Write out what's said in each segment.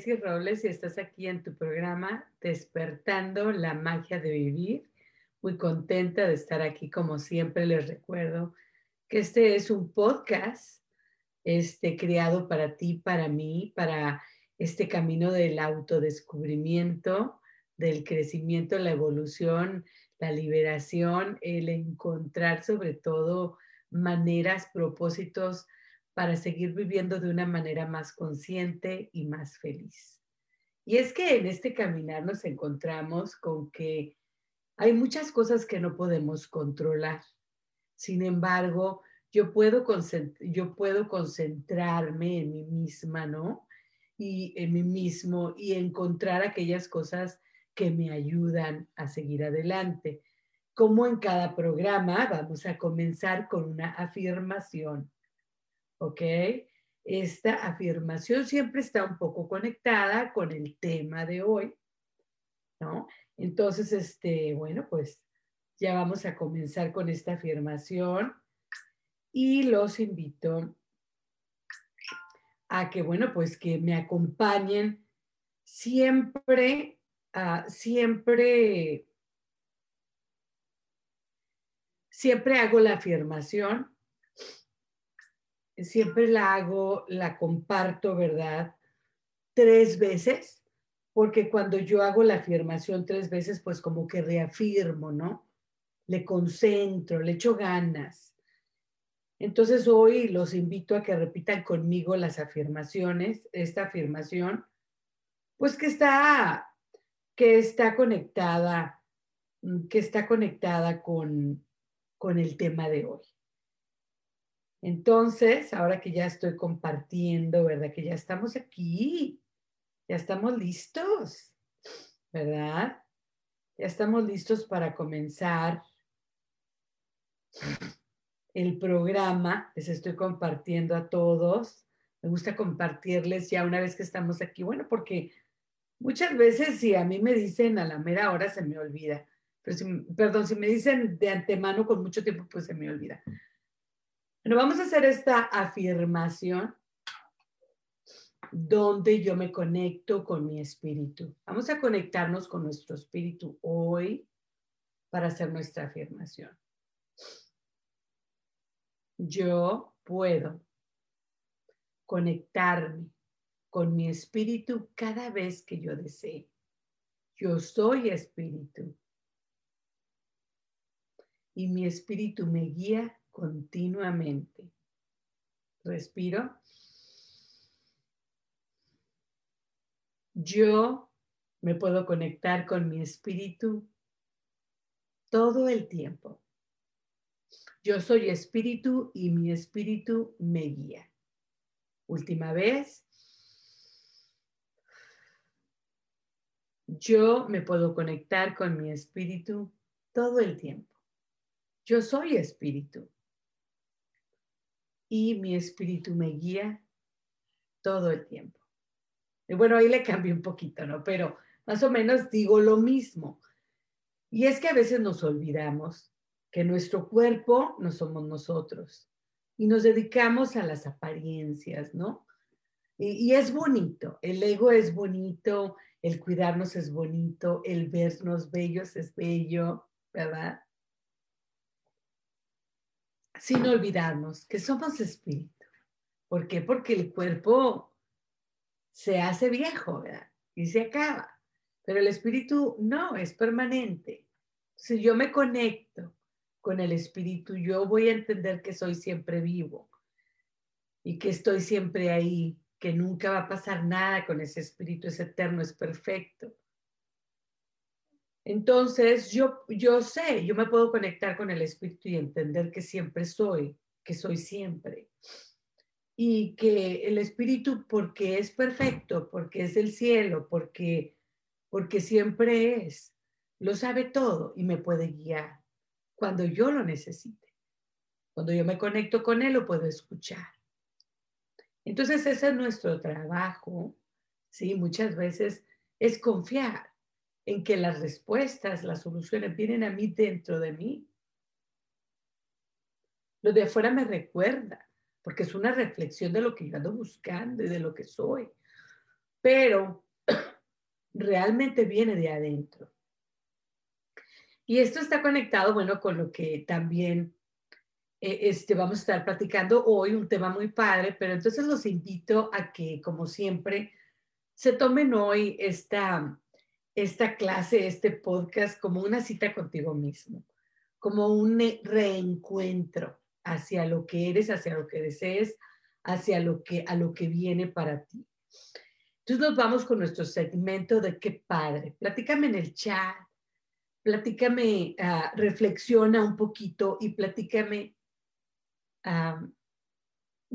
Gracie Robles y estás aquí en tu programa Despertando la magia de vivir. Muy contenta de estar aquí. Como siempre les recuerdo que este es un podcast este, creado para ti, para mí, para este camino del autodescubrimiento, del crecimiento, la evolución, la liberación, el encontrar sobre todo maneras, propósitos, para seguir viviendo de una manera más consciente y más feliz. Y es que en este caminar nos encontramos con que hay muchas cosas que no podemos controlar. Sin embargo, yo puedo, yo puedo concentrarme en mí misma, ¿no? Y en mí mismo y encontrar aquellas cosas que me ayudan a seguir adelante. Como en cada programa, vamos a comenzar con una afirmación ¿ok? Esta afirmación siempre está un poco conectada con el tema de hoy, ¿no? Entonces, este, bueno, pues ya vamos a comenzar con esta afirmación y los invito a que, bueno, pues que me acompañen siempre, uh, siempre, siempre hago la afirmación siempre la hago, la comparto, ¿verdad? Tres veces, porque cuando yo hago la afirmación tres veces, pues como que reafirmo, ¿no? Le concentro, le echo ganas. Entonces hoy los invito a que repitan conmigo las afirmaciones, esta afirmación, pues que está, que está conectada, que está conectada con, con el tema de hoy. Entonces, ahora que ya estoy compartiendo, ¿verdad? Que ya estamos aquí, ya estamos listos, ¿verdad? Ya estamos listos para comenzar el programa. Les estoy compartiendo a todos. Me gusta compartirles ya una vez que estamos aquí. Bueno, porque muchas veces si a mí me dicen a la mera hora se me olvida. Pero perdón, si me dicen de antemano con mucho tiempo, pues se me olvida. Bueno, vamos a hacer esta afirmación donde yo me conecto con mi espíritu. Vamos a conectarnos con nuestro espíritu hoy para hacer nuestra afirmación. Yo puedo conectarme con mi espíritu cada vez que yo desee. Yo soy espíritu. Y mi espíritu me guía continuamente. Respiro. Yo me puedo conectar con mi espíritu todo el tiempo. Yo soy espíritu y mi espíritu me guía. Última vez. Yo me puedo conectar con mi espíritu todo el tiempo. Yo soy espíritu y mi espíritu me guía todo el tiempo. Y bueno, ahí le cambio un poquito, ¿no? Pero más o menos digo lo mismo. Y es que a veces nos olvidamos que nuestro cuerpo no somos nosotros y nos dedicamos a las apariencias, ¿no? Y, y, es bonito, el ego es bonito, el cuidarnos es bonito, el vernos bellos es bello, ¿verdad? Sin olvidarnos que somos espíritu. ¿Por qué? Porque el cuerpo se hace viejo, ¿verdad? Y se acaba. Pero el espíritu no, es permanente. Si yo me conecto con el espíritu, yo voy a entender que soy siempre vivo y que estoy siempre ahí, que nunca va a pasar nada con ese espíritu, es eterno, es perfecto. Entonces, yo, yo sé, yo me puedo conectar con el espíritu y entender que siempre soy, que soy siempre. Y que el espíritu, porque es perfecto, porque es del cielo, porque, porque siempre es, lo sabe todo y me puede guiar cuando yo lo necesite. Cuando yo me conecto con él, lo puedo escuchar. Entonces, ese es nuestro trabajo, ¿sí? Muchas veces es confiar en que las respuestas, las soluciones vienen a mí dentro de mí. Lo de afuera me recuerda, porque es una reflexión de lo que yo ando buscando y de lo que soy. Pero realmente viene de adentro. Y esto está conectado, bueno, con lo que también eh, este, vamos a estar platicando hoy, un tema muy padre, pero entonces los invito a que, como siempre, se tomen hoy esta, esta clase, este podcast, como una cita contigo mismo, como un reencuentro hacia lo que eres, hacia lo que desees, hacia lo que, a lo que viene para ti. Entonces nos vamos con nuestro segmento de qué padre. Platícame en el chat, platícame, uh, reflexiona un poquito y platícame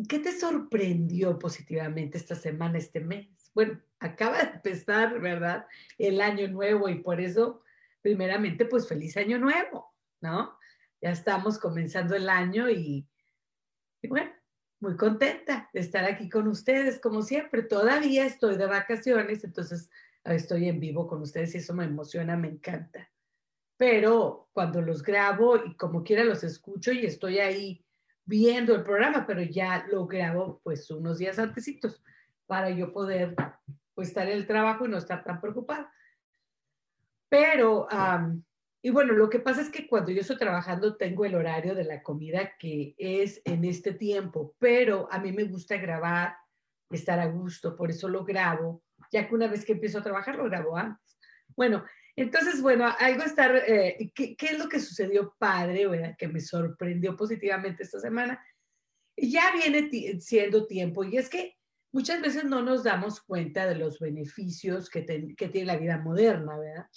¿Qué te sorprendió positivamente esta semana, este mes? Bueno, acaba de empezar, ¿verdad? El año nuevo y por eso, primeramente, pues feliz año nuevo, ¿no? Ya estamos comenzando el año y, bueno, muy contenta de estar aquí con ustedes, como siempre. Todavía estoy de vacaciones, entonces estoy en vivo con ustedes y eso me emociona, me encanta. Pero cuando los grabo y como quiera los escucho y estoy ahí viendo el programa, pero ya lo grabo pues unos días antesitos para yo poder pues estar en el trabajo y no estar tan preocupada. Pero, y bueno, lo que pasa es que cuando yo estoy trabajando tengo el horario de la comida que es en este tiempo, pero a mí me gusta grabar, estar a gusto, por eso lo grabo, ya que una vez que empiezo a trabajar lo grabo antes. Bueno, entonces, bueno, algo estar, eh, ¿qué, es lo que sucedió padre, ¿verdad? que me sorprendió positivamente esta semana? Ya viene siendo tiempo y es que muchas veces no nos damos cuenta de los beneficios que, que tiene la vida moderna, ¿verdad?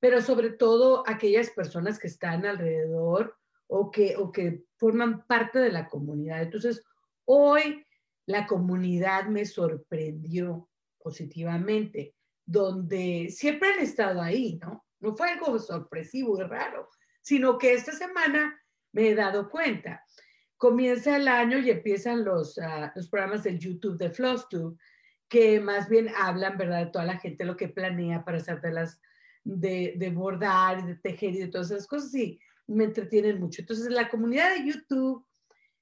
Pero sobre todo aquellas personas que están alrededor o que, o que forman parte de la comunidad. Entonces, hoy la comunidad me sorprendió positivamente donde siempre han estado ahí, ¿no? No fue algo sorpresivo y raro, sino que esta semana me he dado cuenta. Comienza el año y empiezan los, ah, los programas del YouTube de FlossTube, que más bien hablan, ¿verdad?, de toda la gente lo que planea para hacer de las, de, de bordar de tejer y de todas esas cosas, y me entretienen mucho. Entonces, la comunidad de YouTube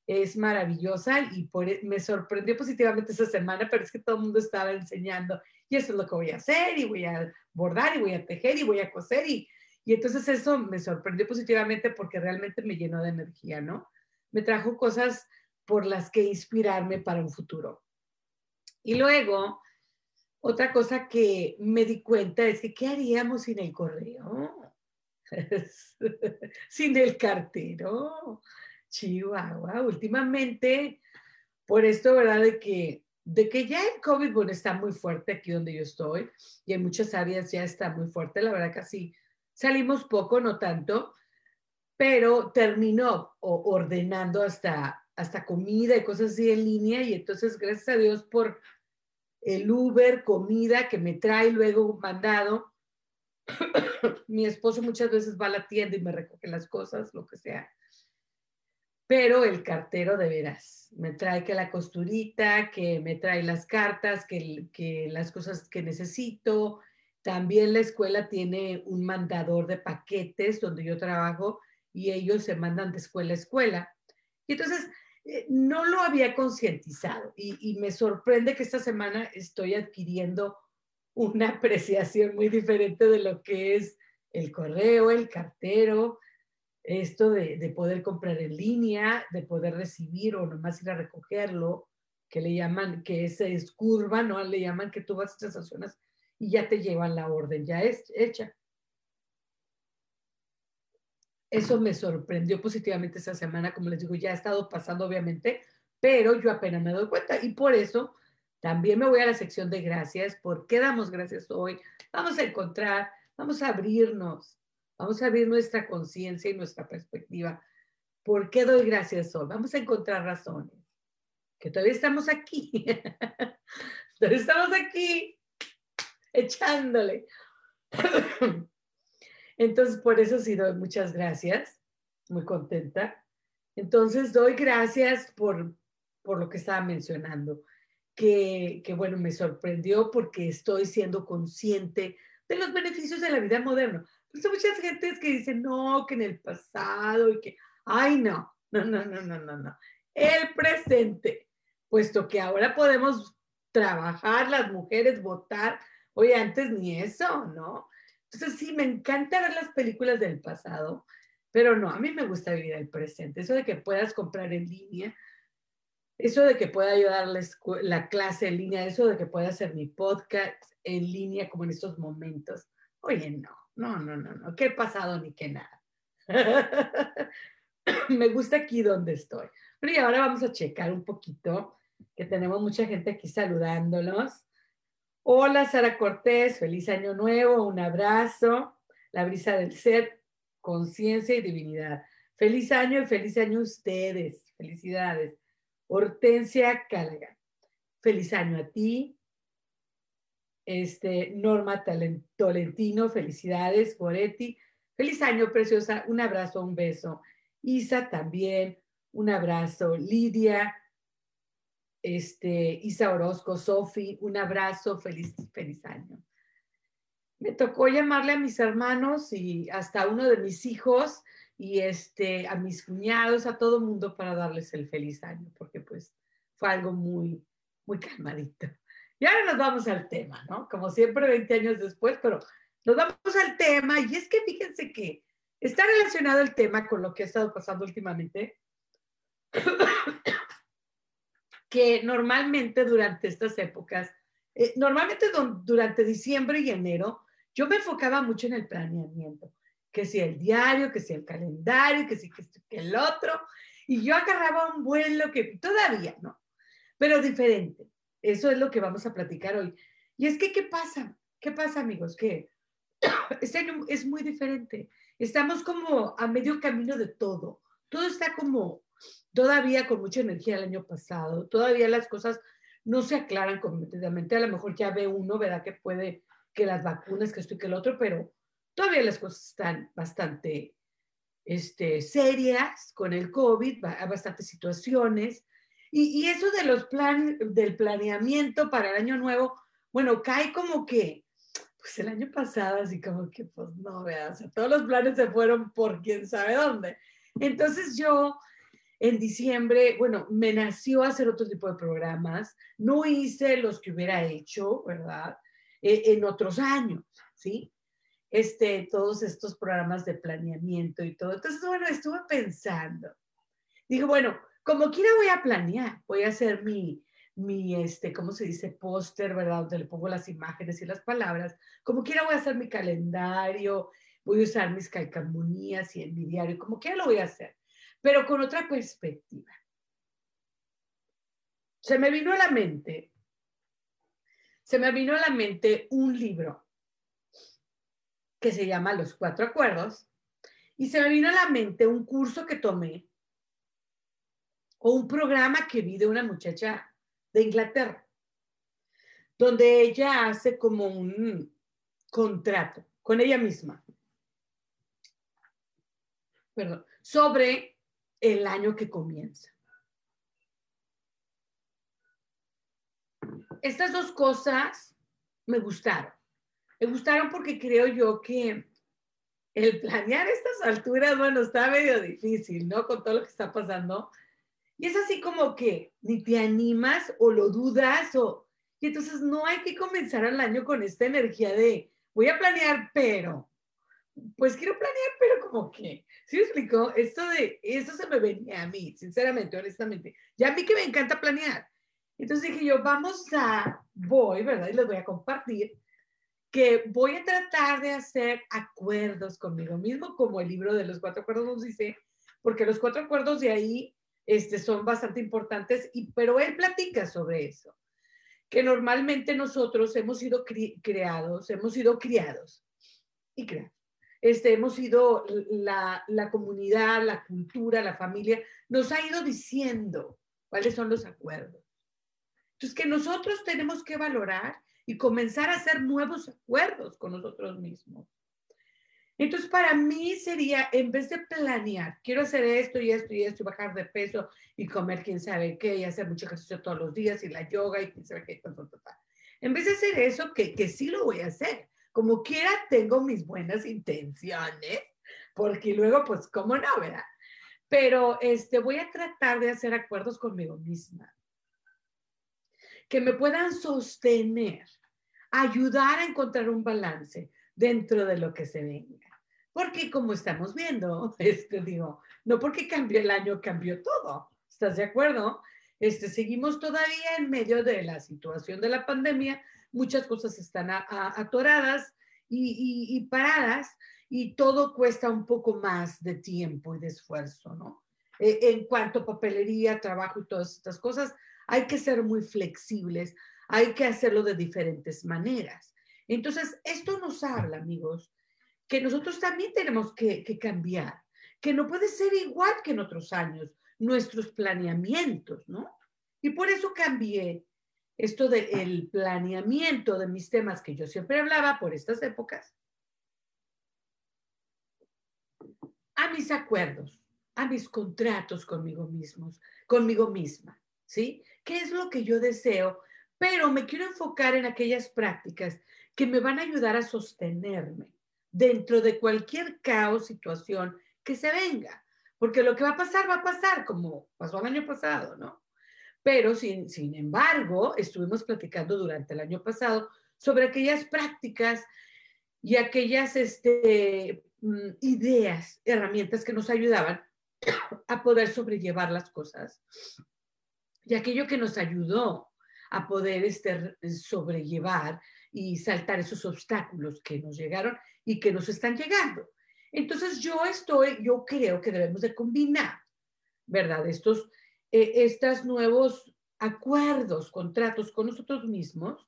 es maravillosa y por, e, me sorprendió positivamente esa semana, pero es que todo el mundo estaba enseñando y eso es lo que voy a hacer y voy a bordar y voy a tejer y voy a coser y, y entonces eso me sorprendió positivamente porque realmente me llenó de energía, ¿no? Me trajo cosas por las que inspirarme para un futuro. Y luego, otra cosa que me di cuenta es que, ¿qué haríamos sin el correo? sin el cartero. Chihuahua, últimamente, por esto, ¿verdad? De que, de que ya el COVID, bueno, está muy fuerte aquí donde yo estoy y en muchas áreas ya está muy fuerte, la verdad casi salimos poco, no tanto, pero terminó ordenando hasta, hasta comida y cosas así en línea y entonces gracias a Dios por el Uber, comida que me trae luego mandado. Mi esposo muchas veces va a la tienda y me recoge las cosas, lo que sea pero el cartero de veras me trae que la costurita, que me trae las cartas, que, que las cosas que necesito. También la escuela tiene un mandador de paquetes donde yo trabajo y ellos se mandan de escuela a escuela. Y entonces eh, no lo había concientizado y, me sorprende que esta semana estoy adquiriendo una apreciación muy diferente de lo que es el correo, el cartero, esto de, poder comprar en línea, de poder recibir o nomás ir a recogerlo, que le llaman, que es, es curva, ¿no? Le llaman que tú vas a estas y ya te llevan la orden ya es, hecha. Eso me sorprendió positivamente esta semana, como les digo, ya ha estado pasando obviamente, pero yo apenas me doy cuenta y por eso también me voy a la sección de gracias. ¿Por qué damos gracias hoy? Vamos a encontrar, vamos a abrirnos, vamos a abrir nuestra conciencia y nuestra perspectiva. ¿Por qué doy gracias hoy? Vamos a encontrar razones. Que todavía estamos aquí. todavía estamos aquí echándole. Entonces, por eso sí doy muchas gracias, muy contenta. Entonces, doy gracias por, por lo que estaba mencionando, que, que, bueno, me sorprendió porque estoy siendo consciente de los beneficios de la vida moderna. Hay muchas gentes que dicen, no, que en el pasado y que, ay, no, no, no, no, no, no, no. El presente, puesto que ahora podemos trabajar, las mujeres votar. Oye, antes ni eso, ¿no? Entonces sí, me encanta ver las películas del pasado, pero no, a mí me gusta vivir el presente. Eso de que puedas comprar en línea, eso de que pueda ayudar la, la clase en línea, eso de que pueda hacer mi podcast en línea como en estos momentos. Oye, no, no, no, no, no, qué pasado ni qué nada. me gusta aquí donde estoy. Pero y ahora vamos a checar un poquito, que tenemos mucha gente aquí saludándolos. Hola Sara Cortés, feliz año nuevo, un abrazo, la brisa del ser, conciencia y divinidad. Feliz año y feliz año ustedes, felicidades. Hortensia Cálaga, feliz año a ti. Este, Norma Tolentino, felicidades, Goretti. Feliz año, preciosa, un abrazo, un beso. Isa también, un abrazo. Lidia, este, Isa Orozco, Sofi, un abrazo, feliz, feliz año. Me tocó llamarle a mis hermanos y hasta uno de mis hijos y este, a mis cuñados, a todo mundo para darles el feliz año, porque pues fue algo muy, muy calmadito. Y ahora nos vamos al tema, ¿no? Como siempre, 20 años después, pero nos vamos al tema y es que fíjense que está relacionado el tema con lo que ha estado pasando últimamente que normalmente durante estas épocas, eh, normalmente durante diciembre y enero, yo me enfocaba mucho en el planeamiento, que si el diario, que si el calendario, que si que, el otro, y yo agarraba un vuelo que todavía, ¿no? Pero diferente. Eso es lo que vamos a platicar hoy. Y es que, ¿qué pasa? ¿Qué pasa, amigos? Que este año es muy diferente. Estamos como a medio camino de todo. Todo está como todavía con mucha energía el año pasado, todavía las cosas no se aclaran completamente, a lo mejor ya ve uno, ¿verdad? Que puede, que las vacunas, que esto y que el otro, pero todavía las cosas están bastante este, serias con el COVID, hay bastantes situaciones. Y, y eso de los planes, del planeamiento para el año nuevo, bueno, cae como que, pues el año pasado, así como que, pues no, veas, todos los planes se fueron por quién sabe dónde. Entonces yo en diciembre, bueno, me nació hacer otro tipo de programas, no hice los que hubiera hecho, ¿verdad? Eh, en otros años, ¿sí? Este, todos estos programas de planeamiento y todo. Entonces, bueno, estuve pensando. Digo, bueno, como quiera voy a planear, voy a hacer mi, mi, este, ¿cómo se dice? Póster, ¿verdad? Donde le pongo las imágenes y las palabras. Como quiera voy a hacer mi calendario, voy a usar mis calcamonías y en mi diario, como quiera lo voy a hacer pero con otra perspectiva. Se me vino a la mente, se me vino a la mente un libro que se llama Los Cuatro Acuerdos y se me vino a la mente un curso que tomé o un programa que vi de una muchacha de Inglaterra, donde ella hace como un contrato con ella misma. Perdón, sobre el año que comienza. Estas dos cosas me gustaron. Me gustaron porque creo yo que el planear estas alturas, bueno, está medio difícil, ¿no? Con todo lo que está pasando. Y es así como que ni te animas o lo dudas o... Y entonces no hay que comenzar el año con esta energía de voy a planear, pero pues quiero planear, pero como que, ¿sí me explicó? Esto de, eso se me venía a mí, sinceramente, honestamente. Ya a mí que me encanta planear. Entonces dije yo, vamos a, voy, ¿verdad? Y les voy a compartir que voy a tratar de hacer acuerdos conmigo mismo, como el libro de los cuatro acuerdos nos dice, porque los cuatro acuerdos de ahí este, son bastante importantes, y, pero él platica sobre eso, que normalmente nosotros hemos sido creados, hemos sido criados y creados. Este, hemos sido la, la comunidad, la cultura, la familia, nos ha ido diciendo cuáles son los acuerdos. Entonces, que nosotros tenemos que valorar y comenzar a hacer nuevos acuerdos con nosotros mismos. Entonces, para mí sería, en vez de planear, quiero hacer esto y esto y esto, y bajar de peso y comer quién sabe qué, y hacer mucho ejercicio todos los días, y la yoga y quién sabe qué, en vez de hacer eso, que, que sí lo voy a hacer. Como quiera, tengo mis buenas intenciones, porque luego, pues, ¿cómo no, verdad? Pero este, voy a tratar de hacer acuerdos conmigo misma, que me puedan sostener, ayudar a encontrar un balance dentro de lo que se venga. Porque como estamos viendo, este, digo, no porque cambió el año, cambió todo. ¿Estás de acuerdo? Este, seguimos todavía en medio de la situación de la pandemia, muchas cosas están atoradas y, paradas y todo cuesta un poco más de tiempo y de esfuerzo, ¿no? E, en cuanto a papelería, trabajo y todas estas cosas, hay que ser muy flexibles, hay que hacerlo de diferentes maneras. Entonces, esto nos habla, amigos, que nosotros también tenemos que, cambiar, que no puede ser igual que en otros años nuestros planeamientos, ¿no? Y por eso cambié esto del planeamiento de mis temas que yo siempre hablaba por estas épocas a mis acuerdos, a mis contratos conmigo mismos, conmigo misma, ¿sí? ¿Qué es lo que yo deseo? Pero me quiero enfocar en aquellas prácticas que me van a ayudar a sostenerme dentro de cualquier caos, situación que se venga. Porque lo que va a pasar, va a pasar, como pasó el año pasado, ¿no? Pero sin, sin embargo, estuvimos platicando durante el año pasado sobre aquellas prácticas y aquellas este, mm, ideas, herramientas que nos ayudaban a poder sobrellevar las cosas. Y aquello que nos ayudó a poder este, sobrellevar y saltar esos obstáculos que nos llegaron y que nos están llegando. Entonces yo estoy, yo creo que debemos de combinar, ¿verdad? Estos, eh, estos nuevos acuerdos, contratos con nosotros mismos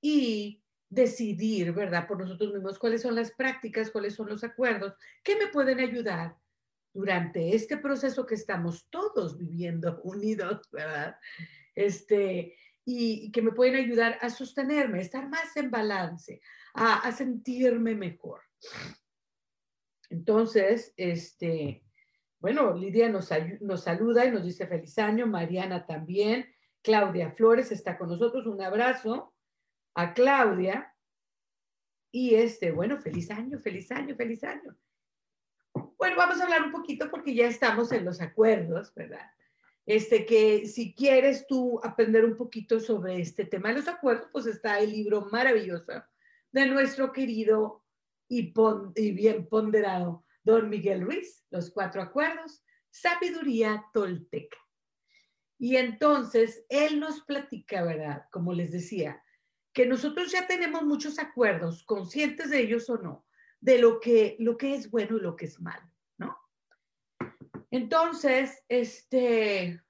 y decidir, ¿verdad? Por nosotros mismos cuáles son las prácticas, cuáles son los acuerdos que me pueden ayudar durante este proceso que estamos todos viviendo unidos, ¿verdad? Este, y, que me pueden ayudar a sostenerme, a estar más en balance, a, sentirme mejor. Entonces, este, bueno, Lidia nos, saluda y nos dice feliz año, Mariana también, Claudia Flores está con nosotros, un abrazo a Claudia. Y este, bueno, feliz año, feliz año, feliz año. Bueno, vamos a hablar un poquito porque ya estamos en los acuerdos, ¿verdad? este, que si quieres tú aprender un poquito sobre este tema de los acuerdos, pues está el libro maravilloso de nuestro querido y bien ponderado don Miguel Ruiz, Los Cuatro Acuerdos, Sabiduría Tolteca. Y entonces él nos platica, ¿verdad? Como les decía, que nosotros ya tenemos muchos acuerdos, conscientes de ellos o no, de lo que, lo que es bueno y lo que es malo. Entonces, este,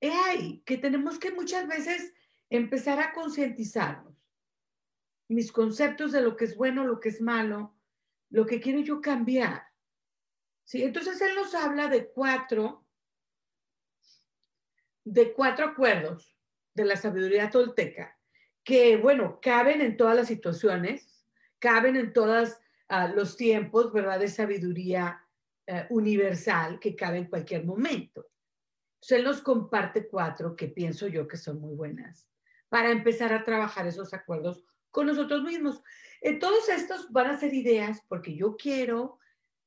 hay que tenemos que muchas veces empezar a concientizarnos. Mis conceptos de lo que es bueno, lo que es malo, lo que quiero yo cambiar. ¿Sí? Entonces él nos habla de cuatro, de cuatro acuerdos de la sabiduría tolteca, que, bueno, caben en todas las situaciones, caben en todos ah, los tiempos, ¿verdad? De sabiduría eh, universal que cabe en cualquier momento. Entonces, él nos comparte cuatro que pienso yo que son muy buenas para empezar a trabajar esos acuerdos con nosotros mismos. Eh, todos estos van a ser ideas porque yo quiero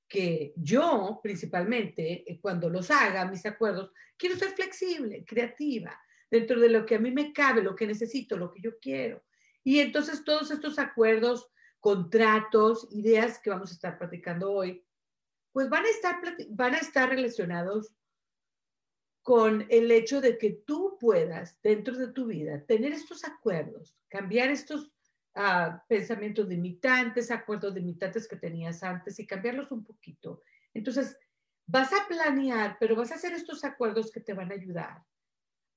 que yo, principalmente, eh, cuando los haga, mis acuerdos, quiero ser flexible, creativa, dentro de lo que a mí me cabe, lo que necesito, lo que yo quiero. Y entonces todos estos acuerdos, contratos, ideas que vamos a estar platicando hoy, pues van a estar, van a estar relacionados con el hecho de que tú puedas dentro de tu vida tener estos acuerdos, cambiar estos, ah, pensamientos limitantes, acuerdos limitantes que tenías antes y cambiarlos un poquito. Entonces, vas a planear, pero vas a hacer estos acuerdos que te van a ayudar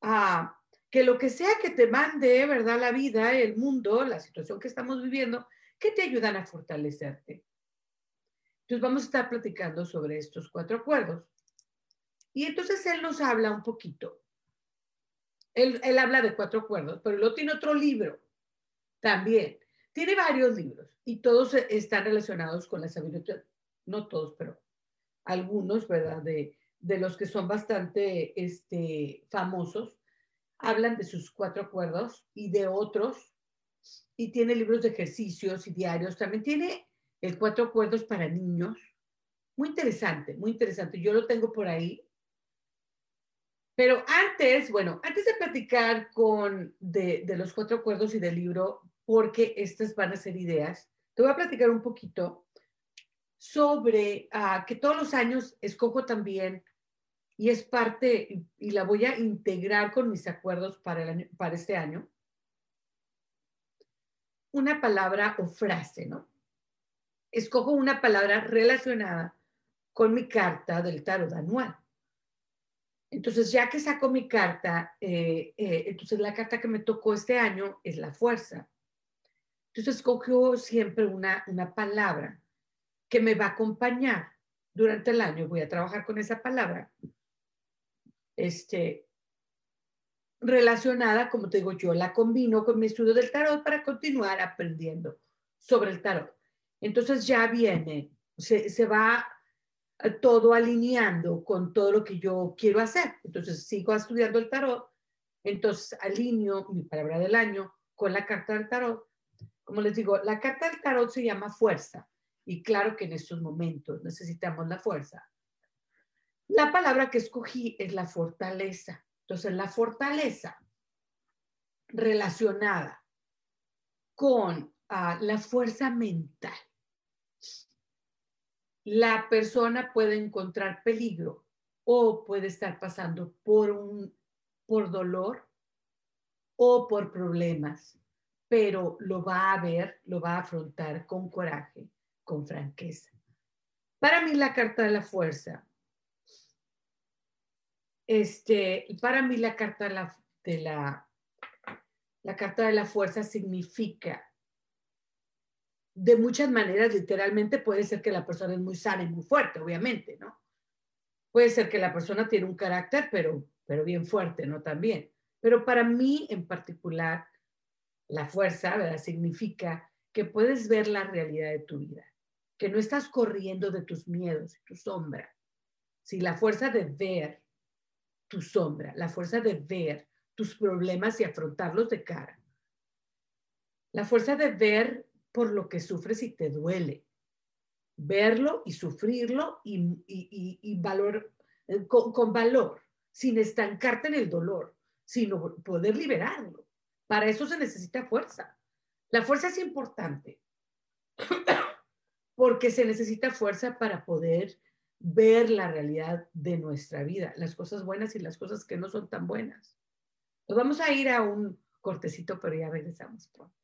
a que lo que sea que te mande, ¿verdad? La vida, el mundo, la situación que estamos viviendo, que te ayudan a fortalecerte. Entonces vamos a estar platicando sobre estos cuatro acuerdos. Y entonces él nos habla un poquito. Él, él habla de cuatro acuerdos, pero luego tiene otro libro también. Tiene varios libros y todos están relacionados con la sabiduría. No todos, pero algunos, ¿verdad? De, de los que son bastante este, famosos, hablan de sus cuatro acuerdos y de otros. Y tiene libros de ejercicios y diarios. También tiene el cuatro acuerdos para niños. Muy interesante, muy interesante. Yo lo tengo por ahí. Pero antes, bueno, antes de platicar con de, de, los cuatro acuerdos y del libro, porque estas van a ser ideas, te voy a platicar un poquito sobre uh, que todos los años escojo también y es parte, y la voy a integrar con mis acuerdos para, el año, para este año, una palabra o frase, ¿no? Escojo una palabra relacionada con mi carta del tarot anual. Entonces, ya que saco mi carta, eh, eh, entonces la carta que me tocó este año es la fuerza. Entonces, escojo siempre una, una palabra que me va a acompañar durante el año. Voy a trabajar con esa palabra. Este, relacionada, como te digo, yo la combino con mi estudio del tarot para continuar aprendiendo sobre el tarot. Entonces ya viene, se, se va todo alineando con todo lo que yo quiero hacer. Entonces sigo estudiando el tarot, entonces alineo mi palabra del año con la carta del tarot. Como les digo, la carta del tarot se llama fuerza y claro que en estos momentos necesitamos la fuerza. La palabra que escogí es la fortaleza. Entonces, la fortaleza relacionada con uh, la fuerza mental la persona puede encontrar peligro o puede estar pasando por un por dolor o por problemas, pero lo va a ver, lo va a afrontar con coraje, con franqueza. Para mí la carta de la fuerza, este, para mí la carta de la, de la, la carta de la fuerza significa de muchas maneras, literalmente puede ser que la persona es muy sana y muy fuerte, obviamente, ¿no? Puede ser que la persona tiene un carácter, pero, pero bien fuerte, ¿no? También. Pero para mí en particular, la fuerza, ¿verdad? Significa que puedes ver la realidad de tu vida, que no estás corriendo de tus miedos, tu sombra. Si la fuerza de ver tu sombra, la fuerza de ver tus problemas y afrontarlos de cara. La fuerza de ver por lo que sufres y te duele. Verlo y sufrirlo y, valor, eh, con, valor, sin estancarte en el dolor, sino poder liberarlo. Para eso se necesita fuerza. La fuerza es importante porque se necesita fuerza para poder ver la realidad de nuestra vida, las cosas buenas y las cosas que no son tan buenas. Nos vamos a ir a un cortecito, pero ya regresamos pronto.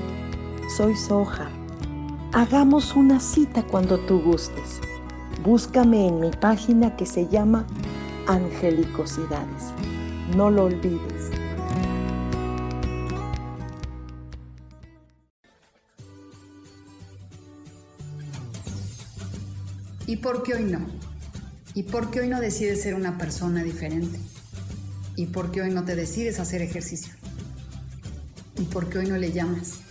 Soy Soja Hagamos una cita cuando tú gustes. Búscame en mi página que se llama Angelicosidades. No lo olvides. ¿Y por qué hoy no? ¿Y por qué hoy no decides ser una persona diferente? ¿Y por qué hoy no te decides hacer ejercicio? ¿Y por qué hoy no le llamas?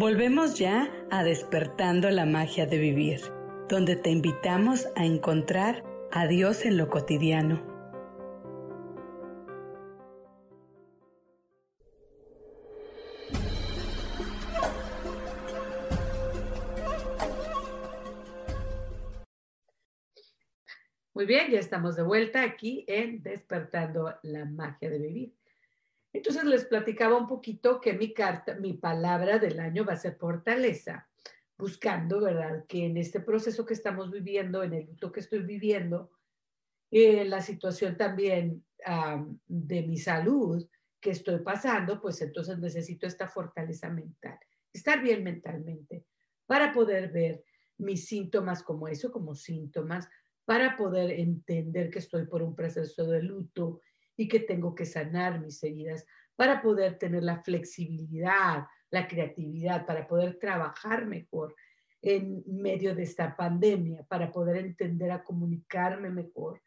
Volvemos ya a despertando la magia de vivir, donde te invitamos a encontrar a Dios en lo cotidiano. Muy bien, ya estamos de vuelta aquí en Despertando la magia de vivir. Entonces les platicaba un poquito que mi carta, mi palabra del año va a ser fortaleza, buscando, ¿verdad? Que en este proceso que estamos viviendo, en el luto que estoy viviendo, eh, la situación también de mi salud que estoy pasando, pues entonces necesito esta fortaleza mental, estar bien mentalmente para poder ver mis síntomas como eso, como síntomas, para poder entender que estoy por un proceso de luto y que tengo que sanar mis heridas para poder tener la flexibilidad, la creatividad, para poder trabajar mejor en medio de esta pandemia, para poder entender a comunicarme mejor,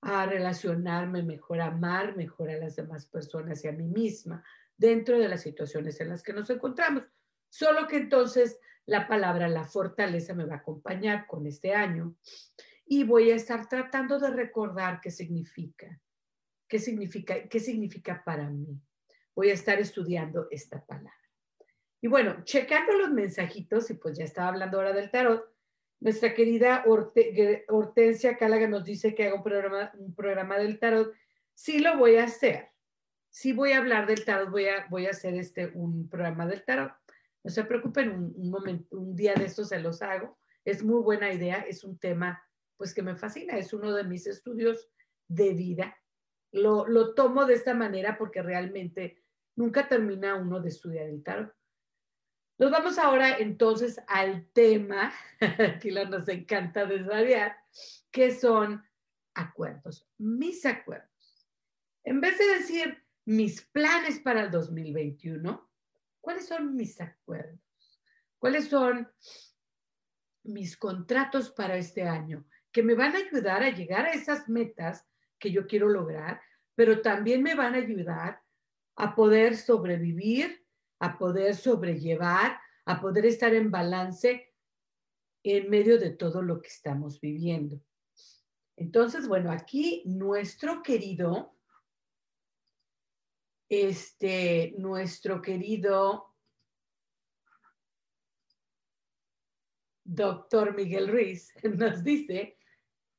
a relacionarme mejor, a amar mejor a las demás personas y a mí misma dentro de las situaciones en las que nos encontramos. Solo que entonces la palabra, la fortaleza me va a acompañar con este año y voy a estar tratando de recordar qué significa ¿Qué significa, qué significa para mí? Voy a estar estudiando esta palabra. Y bueno, checando los mensajitos, y pues ya estaba hablando ahora del tarot, nuestra querida Hortensia Cálaga nos dice que haga un programa, un programa del tarot. Sí lo voy a hacer. Sí voy a hablar del tarot, voy a, voy a hacer este, un programa del tarot. No se preocupen, un, un, momento, un día de estos se los hago. Es muy buena idea, es un tema pues que me fascina, es uno de mis estudios de vida lo, tomo de esta manera porque realmente nunca termina uno de estudiar el tarot. Nos vamos ahora entonces al tema, que nos encanta desvariar, que son acuerdos, mis acuerdos. En vez de decir mis planes para el 2021, ¿cuáles son mis acuerdos? ¿Cuáles son mis contratos para este año que me van a ayudar a llegar a esas metas que yo quiero lograr, pero también me van a ayudar a poder sobrevivir, a poder sobrellevar, a poder estar en balance en medio de todo lo que estamos viviendo. Entonces, bueno, aquí nuestro querido, este, nuestro querido doctor Miguel Ruiz nos dice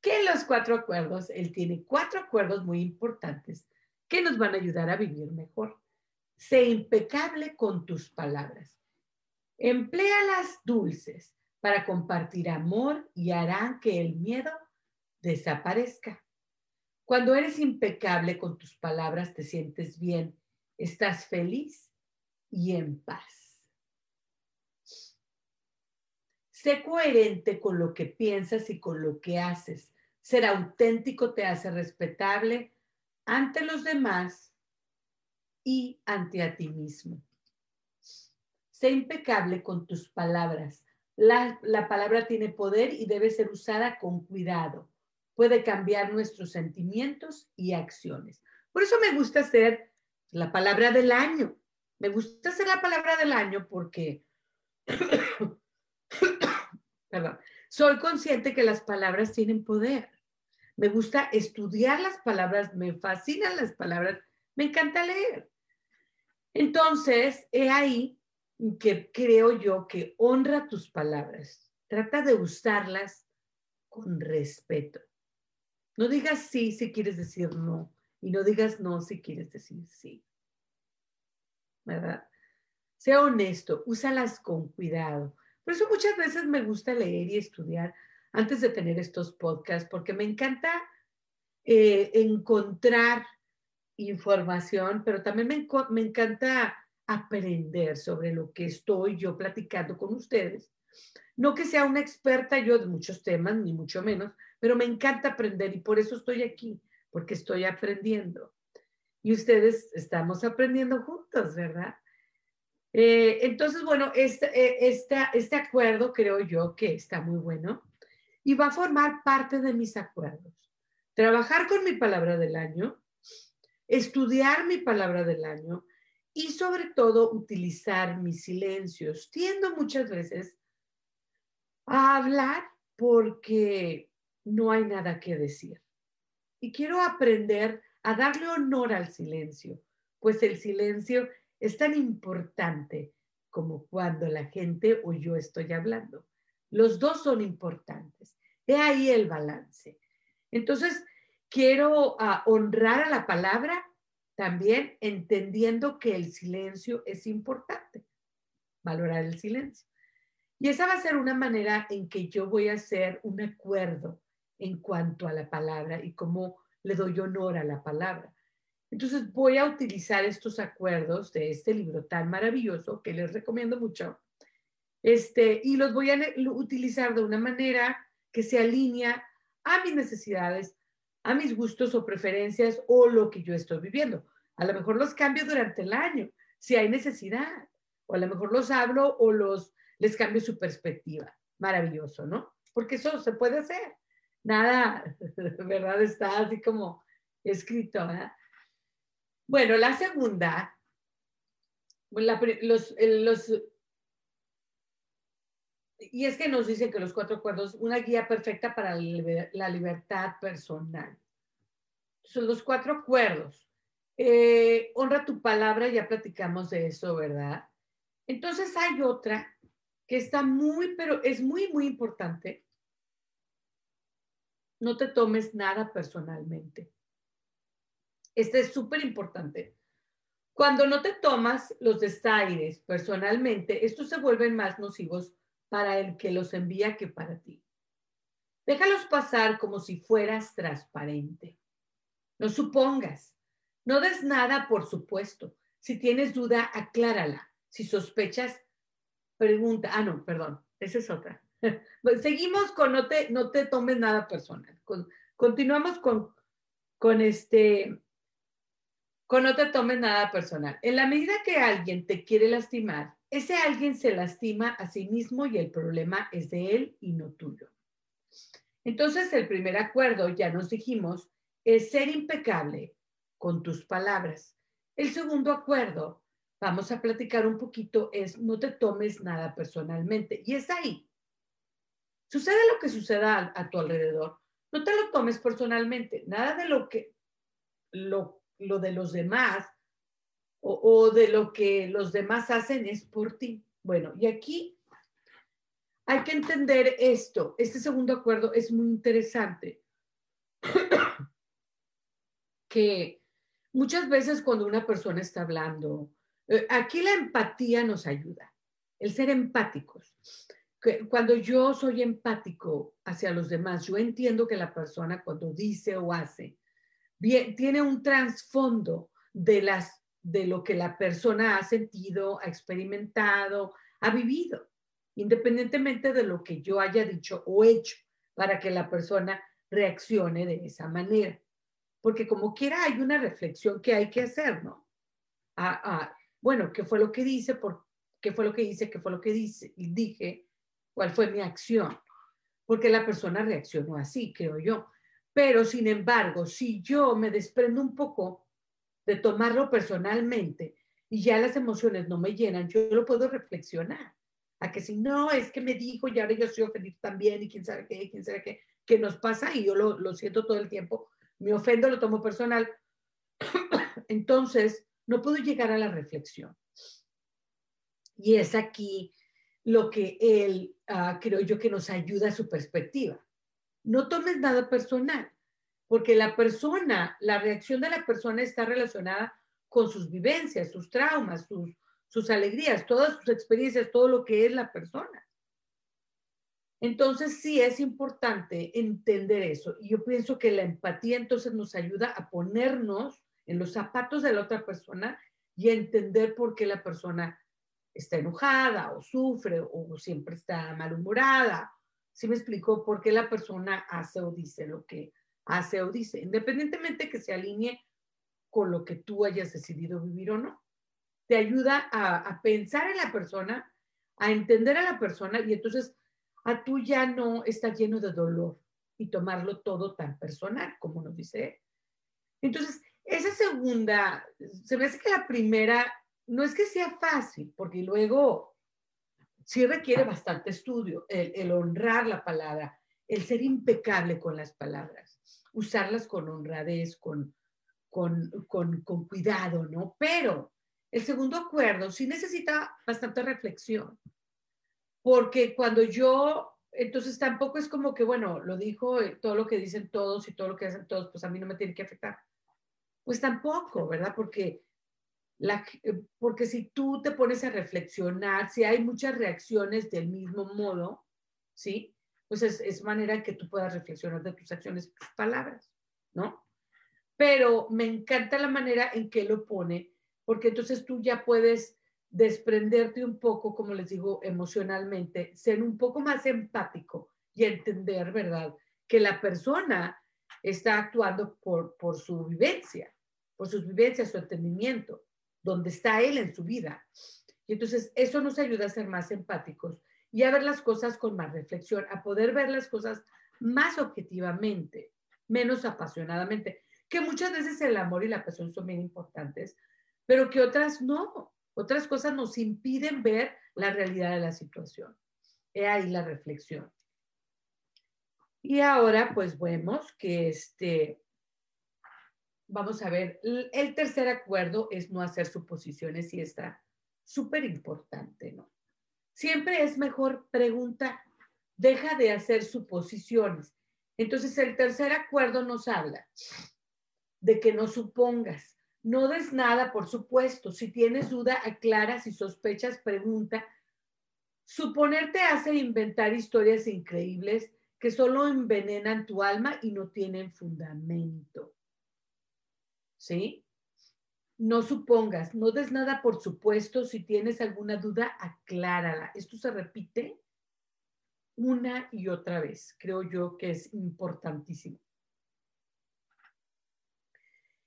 que los cuatro acuerdos, él tiene cuatro acuerdos muy importantes que nos van a ayudar a vivir mejor. Sé impecable con tus palabras. Empléalas dulces para compartir amor y harán que el miedo desaparezca. Cuando eres impecable con tus palabras, te sientes bien, estás feliz y en paz. Sé coherente con lo que piensas y con lo que haces. Ser auténtico te hace respetable ante los demás y ante a ti mismo. Sé impecable con tus palabras. La, palabra tiene poder y debe ser usada con cuidado. Puede cambiar nuestros sentimientos y acciones. Por eso me gusta hacer la palabra del año. Me gusta hacer la palabra del año porque, perdón, soy consciente que las palabras tienen poder. Me gusta estudiar las palabras, me fascinan las palabras, me encanta leer. Entonces, he ahí que creo yo que honra tus palabras. Trata de usarlas con respeto. No digas sí si quieres decir no y no digas no si quieres decir sí. Sea honesto, úsalas con cuidado. Por eso muchas veces me gusta leer y estudiar antes de tener estos podcasts, porque me encanta eh, encontrar información, pero también me, me encanta aprender sobre lo que estoy yo platicando con ustedes. No que sea una experta yo de muchos temas, ni mucho menos, pero me encanta aprender y por eso estoy aquí, porque estoy aprendiendo. Y ustedes estamos aprendiendo juntos, ¿verdad? Eh, entonces, bueno, este, eh, este acuerdo creo yo que está muy bueno y va a formar parte de mis acuerdos. Trabajar con mi palabra del año, estudiar mi palabra del año y sobre todo utilizar mis silencios. Tiendo muchas veces a hablar porque no hay nada que decir. Y quiero aprender a darle honor al silencio, pues el silencio es tan importante como cuando la gente o yo estoy hablando. Los dos son importantes. He ahí el balance. Entonces, quiero ah, honrar a la palabra también entendiendo que el silencio es importante. Valorar el silencio. Y esa va a ser una manera en que yo voy a hacer un acuerdo en cuanto a la palabra y cómo le doy honor a la palabra. Entonces voy a utilizar estos acuerdos de este libro tan maravilloso que les recomiendo mucho. Este, y los voy a utilizar de una manera que se alinea a mis necesidades, a mis gustos o preferencias o lo que yo estoy viviendo. A lo mejor los cambio durante el año, si hay necesidad, o a lo mejor los hablo o los les cambio su perspectiva. Maravilloso, ¿no? Porque eso se puede hacer. Nada, ¿verdad? Está así como escrito. Bueno, la segunda, los, y es que nos dicen que los cuatro acuerdos, una guía perfecta para la libertad personal. Son los cuatro acuerdos. Eh, honra tu palabra, ya platicamos de eso, ¿verdad? Entonces hay otra que está muy, pero es muy, muy importante. No te tomes nada personalmente. Este es súper importante. Cuando no te tomas los desaires personalmente, estos se vuelven más nocivos para el que los envía que para ti. Déjalos pasar como si fueras transparente. No supongas. No des nada por supuesto. Si tienes duda, aclárala. Si sospechas, pregunta. Ah, no, perdón. Esa es otra. Seguimos con no te, no te tomes nada personal. continuamos con, con este, con no te tomes nada personal. En la medida que alguien te quiere lastimar, ese alguien se lastima a sí mismo y el problema es de él y no tuyo. Entonces, el primer acuerdo, ya nos dijimos, es ser impecable con tus palabras. El segundo acuerdo, vamos a platicar un poquito, es no te tomes nada personalmente. Y es ahí. Sucede lo que suceda a, tu alrededor. No te lo tomes personalmente. Nada de lo que, lo, lo de los demás o, de lo que los demás hacen es por ti. Bueno, y aquí hay que entender esto. Este segundo acuerdo es muy interesante. que muchas veces cuando una persona está hablando, eh, aquí la empatía nos ayuda, el ser empáticos. Cuando yo soy empático hacia los demás, yo entiendo que la persona cuando dice o hace, tiene un trasfondo de de lo que la persona ha sentido, ha experimentado, ha vivido, independientemente de lo que yo haya dicho o hecho, para que la persona reaccione de esa manera. Porque como quiera hay una reflexión que hay que hacer, ¿no? Ah, ah, bueno, ¿qué fue lo que dice? Por, ¿Qué fue lo que hice? ¿Qué fue lo que dice? Dije, ¿cuál fue mi acción? Porque la persona reaccionó así, creo yo. Pero, sin embargo, si yo me desprendo un poco de tomarlo personalmente y ya las emociones no me llenan, yo lo puedo reflexionar. A que si no, es que me dijo y ahora yo soy ofendido también y quién sabe qué, quién sabe qué, que nos pasa y yo lo, lo siento todo el tiempo, me ofendo, lo tomo personal. Entonces, no puedo llegar a la reflexión. Y es aquí lo que él, ah, creo yo, que nos ayuda a su perspectiva. No tomes nada personal, porque la persona, la reacción de la persona está relacionada con sus vivencias, sus traumas, sus, alegrías, todas sus experiencias, todo lo que es la persona. Entonces sí es importante entender eso. Y yo pienso que la empatía entonces nos ayuda a ponernos en los zapatos de la otra persona y a entender por qué la persona está enojada o sufre o siempre está malhumorada. ¿Sí me explico por qué la persona hace o dice lo que hace o dice? Independientemente que se alinee con lo que tú hayas decidido vivir o no. Te ayuda a, pensar en la persona, a entender a la persona y entonces a tú ya no estás lleno de dolor y tomarlo todo tan personal, como nos dice Entonces, esa segunda, se me hace que la primera no es que sea fácil, porque luego sí requiere bastante estudio, el, honrar la palabra, el ser impecable con las palabras, usarlas con honradez, con, con, con, con cuidado, ¿no? Pero el segundo acuerdo sí necesita bastante reflexión, porque cuando yo, entonces tampoco es como que, bueno, lo dijo, eh, todo lo que dicen todos y todo lo que hacen todos, pues a mí no me tiene que afectar. Pues tampoco, ¿verdad? Porque eh, porque si tú te pones a reflexionar, si hay muchas reacciones del mismo modo, ¿sí? Pues es, es manera en que tú puedas reflexionar de tus acciones y tus palabras, ¿no? Pero me encanta la manera en que lo pone, porque entonces tú ya puedes desprenderte un poco, como les digo, emocionalmente, ser un poco más empático y entender, ¿verdad? Que la persona está actuando por, por su vivencia, por sus vivencias, su entendimiento donde está Él en su vida. Y entonces eso nos ayuda a ser más empáticos y a ver las cosas con más reflexión, a poder ver las cosas más objetivamente, menos apasionadamente, que muchas veces el amor y la pasión son bien importantes, pero que otras no. Otras cosas nos impiden ver la realidad de la situación. He ahí la reflexión. Y ahora pues vemos que este, vamos a ver, el tercer acuerdo es no hacer suposiciones y está súper importante, ¿no? Siempre es mejor preguntar, deja de hacer suposiciones. Entonces, el tercer acuerdo nos habla de que no supongas, no des nada, por supuesto. Si tienes duda, aclara. Si sospechas, pregunta. Suponer te hace inventar historias increíbles que solo envenenan tu alma y no tienen fundamento. ¿Sí? No supongas, no des nada por supuesto. Si tienes alguna duda, aclárala. Esto se repite una y otra vez. Creo yo que es importantísimo.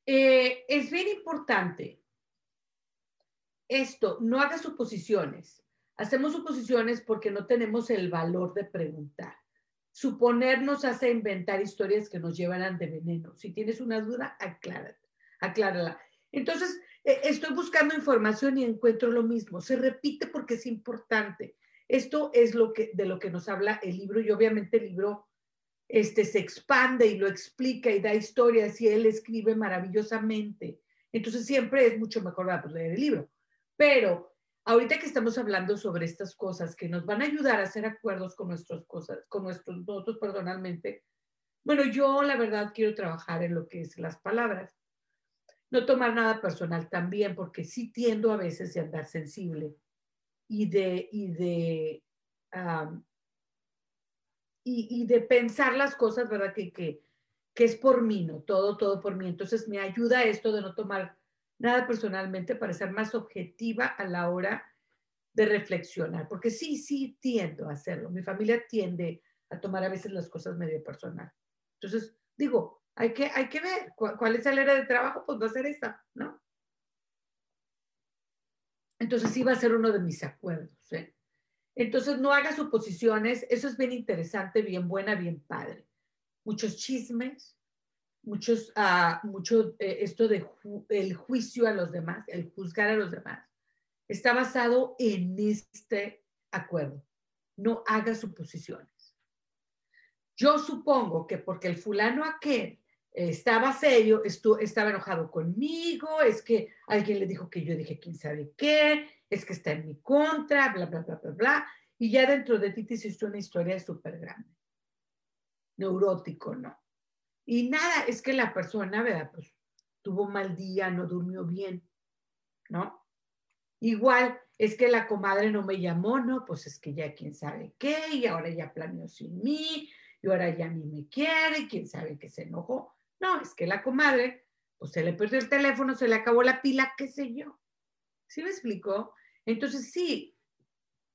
Eh, es bien importante esto, no hagas suposiciones. Hacemos suposiciones porque no tenemos el valor de preguntar. Suponer nos hace inventar historias que nos llevarán de veneno. Si tienes una duda, aclárate aclárala. Entonces, e, estoy buscando información y encuentro lo mismo. Se repite porque es importante. Esto es lo que, de lo que nos habla el libro y obviamente el libro este, se expande y lo explica y da historias y él escribe maravillosamente. Entonces siempre es mucho mejor pues, leer el libro. Pero ahorita que estamos hablando sobre estas cosas que nos van a ayudar a hacer acuerdos con nuestras cosas, con nuestros nosotros personalmente, bueno, yo la verdad quiero trabajar en lo que es las palabras. No tomar nada personal también, porque sí tiendo a veces de andar sensible y de, y de, y, de pensar las cosas, ¿verdad? Que, que, que es por mí, ¿no? Todo, todo por mí. Entonces me ayuda esto de no tomar nada personalmente para ser más objetiva a la hora de reflexionar, porque sí, sí tiendo a hacerlo. Mi familia tiende a tomar a veces las cosas medio personal. Entonces, digo, hay que, hay que ver cuál es el área de trabajo, pues va a ser esa, ¿no? Entonces sí va a ser uno de mis acuerdos. ¿eh? Entonces no haga suposiciones, eso es bien interesante, bien buena, bien padre. Muchos chismes, muchos, uh, mucho eh, esto de el juicio a los demás, el juzgar a los demás, está basado en este acuerdo. No haga suposiciones. Yo supongo que porque el fulano aquel estaba serio, estaba enojado conmigo, es que alguien le dijo que yo dije quién sabe qué, es que está en mi contra, bla, bla, bla, bla, bla. Y ya dentro de ti te hiciste una historia súper grande. Neurótico, ¿no? Y nada, es que la persona, ¿verdad? Pues tuvo mal día, no durmió bien, ¿no? Igual, es que la comadre no me llamó, ¿no? Pues es que ya quién sabe qué, y ahora ya planeó sin mí, y ahora ya ni me quiere, quién sabe que se enojó. No, es que la comadre, pues se le perdió el teléfono, se le acabó la pila, qué sé yo. ¿Sí me explicó? Entonces, sí,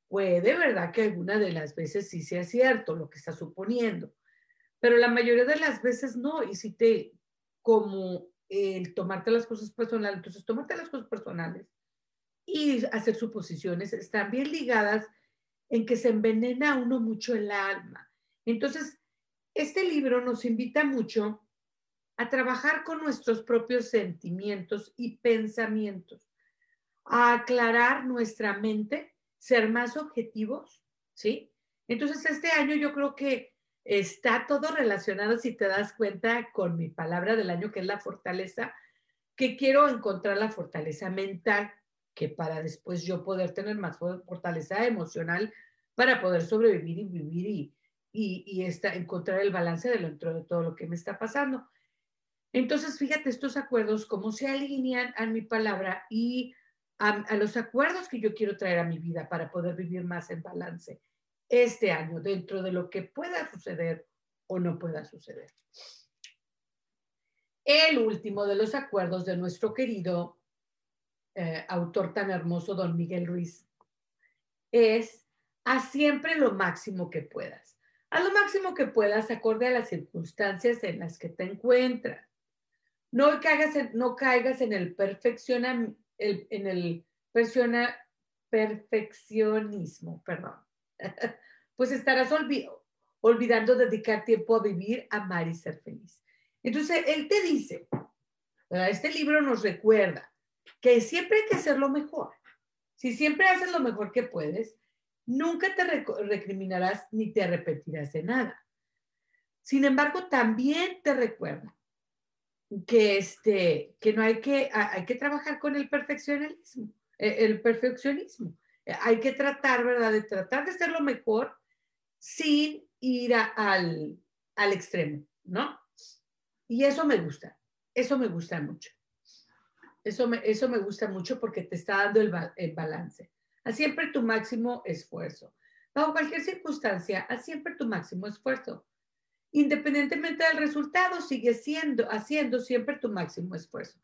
puede, ¿verdad? Que alguna de las veces sí sea cierto lo que está suponiendo, pero la mayoría de las veces no. Y si te, como el tomarte las cosas personales, entonces tomarte las cosas personales y hacer suposiciones están bien ligadas en que se envenena uno mucho el alma. Entonces, este libro nos invita mucho a trabajar con nuestros propios sentimientos y pensamientos, a aclarar nuestra mente, ser más objetivos, ¿sí? Entonces, este año yo creo que está todo relacionado, si te das cuenta, con mi palabra del año, que es la fortaleza, que quiero encontrar la fortaleza mental, que para después yo poder tener más fortaleza emocional para poder sobrevivir y vivir y, y, encontrar el balance dentro de todo lo que me está pasando. Entonces, fíjate, estos acuerdos, cómo se alinean a mi palabra y a, los acuerdos que yo quiero traer a mi vida para poder vivir más en balance este año, dentro de lo que pueda suceder o no pueda suceder. El último de los acuerdos de nuestro querido eh, autor tan hermoso, don Miguel Ruiz, es a siempre lo máximo que puedas. A lo máximo que puedas, acorde a las circunstancias en las que te encuentras. No caigas en, no caigas en el, perfecciona, en el perfeccionismo, perdón. pues estarás olvidando dedicar tiempo a vivir, amar y ser feliz. Entonces, él te dice, este libro nos recuerda que siempre hay que hacer lo mejor. Si siempre haces lo mejor que puedes, nunca te recriminarás ni te arrepentirás de nada. Sin embargo, también te recuerda que, este, que no hay que, hay que trabajar con el perfeccionismo, e, el perfeccionismo. Hay que tratar, ¿verdad? De tratar de hacer lo mejor sin ir al, al extremo, ¿no? Y eso me gusta, eso me gusta mucho. Eso me, eso me gusta mucho porque te está dando el, el balance. Haz siempre tu máximo esfuerzo. Bajo cualquier circunstancia, haz siempre tu máximo esfuerzo. Independientemente del resultado, sigue siendo, haciendo siempre tu máximo esfuerzo.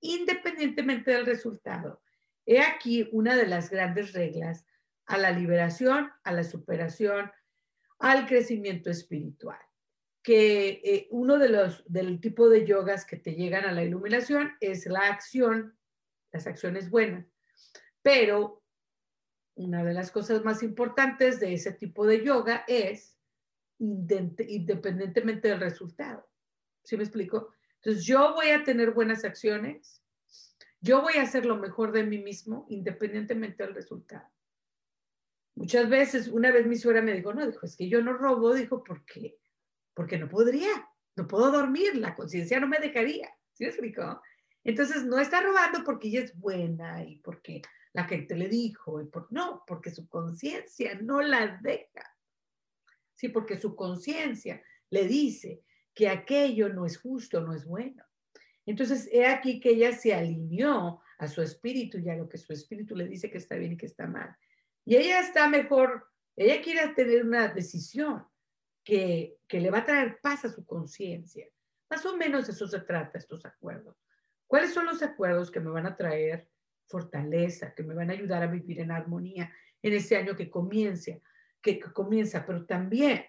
Independientemente del resultado. He aquí una de las grandes reglas a la liberación, a la superación, al crecimiento espiritual que eh, uno de los del tipo de yogas que te llegan a la iluminación es la acción, las acciones buenas. Pero una de las cosas más importantes de ese tipo de yoga es independientemente del resultado. ¿Sí me explico? Entonces, yo voy a tener buenas acciones, yo voy a hacer lo mejor de mí mismo independientemente del resultado. Muchas veces, una vez mi suegra me dijo, no, dijo, es que yo no robo, dijo, porque porque no podría, no puedo dormir, la conciencia no me dejaría. ¿Sí me explicó? Entonces no está robando porque ella es buena y porque la gente le dijo, y por, no, porque su conciencia no la deja. Sí, porque su conciencia le dice que aquello no es justo, no es bueno. Entonces, he aquí que ella se alineó a su espíritu y a lo que su espíritu le dice que está bien y que está mal. Y ella está mejor, ella quiere tener una decisión que, le va a traer paz a su conciencia. Más o menos eso se trata, estos acuerdos. ¿Cuáles son los acuerdos que me van a traer fortaleza, que me van a ayudar a vivir en armonía en este año que comienza, que, comienza, pero también,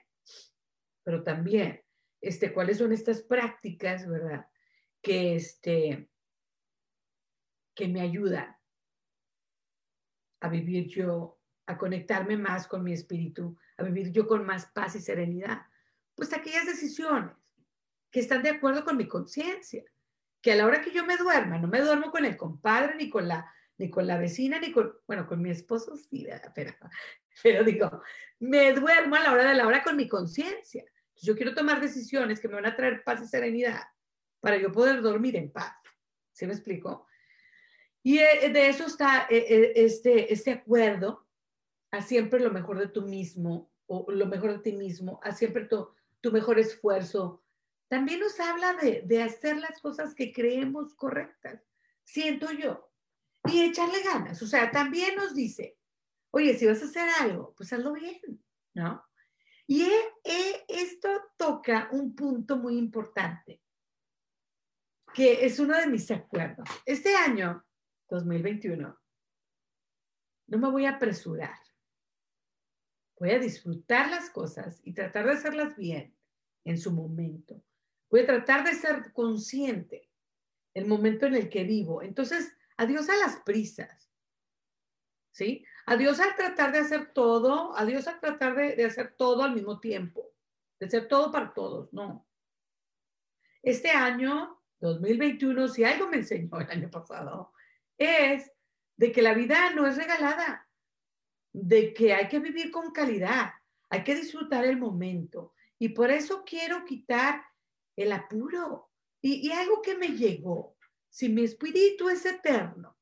pero también, este, cuáles son estas prácticas, ¿verdad? Que, este, que me ayudan a vivir yo, a conectarme más con mi espíritu, a vivir yo con más paz y serenidad? Pues aquellas decisiones que están de acuerdo con mi conciencia, que a la hora que yo me duerma, no me duermo con el compadre, ni con la, ni con la vecina, ni con, bueno, con mi esposo sí, pero, pero digo, me duermo a la hora de la hora con mi conciencia. Yo quiero tomar decisiones que me van a traer paz y serenidad para yo poder dormir en paz. ¿Sí me explico? Y eh, de eso está eh, eh, este, este acuerdo a siempre lo mejor de tú mismo o lo mejor de ti mismo, a siempre tu, tu mejor esfuerzo. También nos habla de, de hacer las cosas que creemos correctas, siento yo, y echarle ganas. O sea, también nos dice, oye, si vas a hacer algo, pues hazlo bien, ¿no? Y esto toca un punto muy importante, que es uno de mis acuerdos. Este año, 2021, no me voy a apresurar. Voy a disfrutar las cosas y tratar de hacerlas bien en su momento. Voy a tratar de ser consciente el momento en el que vivo. Entonces, adiós a las prisas. ¿Sí? Adiós al tratar de hacer todo, adiós al tratar de, de hacer todo al mismo tiempo, de hacer todo para todos, no. Este año, 2021, si algo me enseñó el año pasado, es de que la vida no es regalada, de que hay que vivir con calidad, hay que disfrutar el momento. Y por eso quiero quitar el apuro. Y, y algo que me llegó, si mi espíritu es eterno,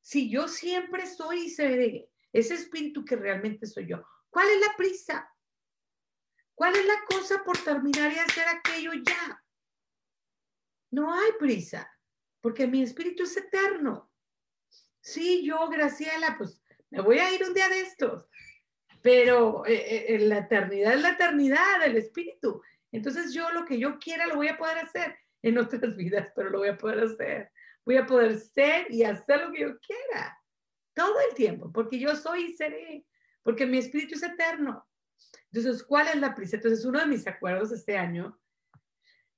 si yo siempre soy y seré ese espíritu que realmente soy yo. ¿Cuál es la prisa? ¿Cuál es la cosa por terminar y hacer aquello ya? No hay prisa, porque mi espíritu es eterno. Sí, yo, Graciela, pues me voy a ir un día de estos, pero eh, eh, la eternidad es la eternidad del espíritu. Entonces yo lo que yo quiera lo voy a poder hacer en otras vidas, pero lo voy a poder hacer. Voy a poder ser y hacer lo que yo quiera todo el tiempo, porque yo soy y seré, porque mi espíritu es eterno. Entonces, ¿cuál es la prisa? Entonces, uno de mis acuerdos este año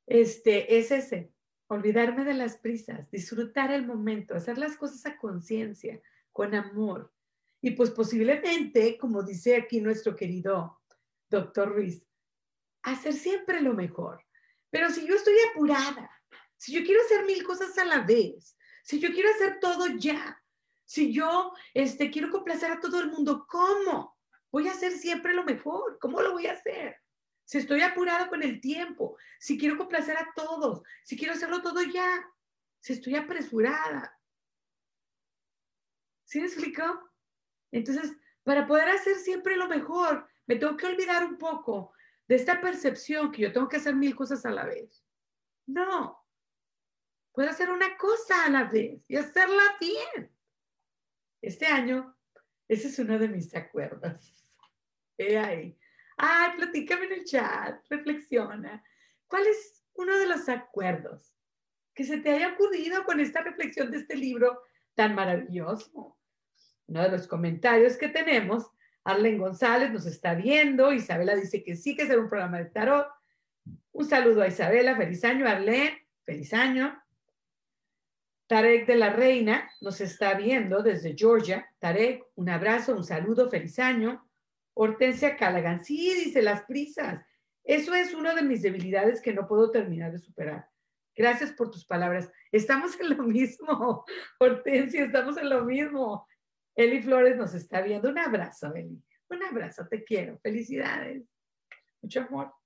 este, es ese, olvidarme de las prisas, disfrutar el momento, hacer las cosas a conciencia, con amor. Y pues posiblemente, como dice aquí nuestro querido doctor Ruiz, hacer siempre lo mejor. Pero si yo estoy apurada, si yo quiero hacer mil cosas a la vez, si yo quiero hacer todo ya, si yo este, quiero complacer a todo el mundo, ¿cómo? Voy a hacer siempre lo mejor. ¿Cómo lo voy a hacer? Si estoy apurado con el tiempo, si quiero complacer a todos, si quiero hacerlo todo ya, si estoy apresurada. ¿Sí me explicó? Entonces, para poder hacer siempre lo mejor, me tengo que olvidar un poco de esta percepción que yo tengo que hacer mil cosas a la vez. No, puedo hacer una cosa a la vez y hacerla bien. Este año, ese es uno de mis acuerdos. He ahí. Ay, platícame en el chat, reflexiona. ¿Cuál es uno de los acuerdos que se te haya ocurrido con esta reflexión de este libro tan maravilloso? Uno de los comentarios que tenemos, Arlen González nos está viendo, Isabela dice que sí, que es un programa de tarot. Un saludo a Isabela, feliz año, Arlen, feliz año. Tarek de la Reina nos está viendo desde Georgia. Tarek, un abrazo, un saludo, feliz año. Hortensia Callaghan, sí, dice las prisas. Eso es una de mis debilidades que no puedo terminar de superar. Gracias por tus palabras. Estamos en lo mismo, Hortensia, estamos en lo mismo. Eli Flores nos está viendo. Un abrazo, Eli. Un abrazo, te quiero. Felicidades. Mucho amor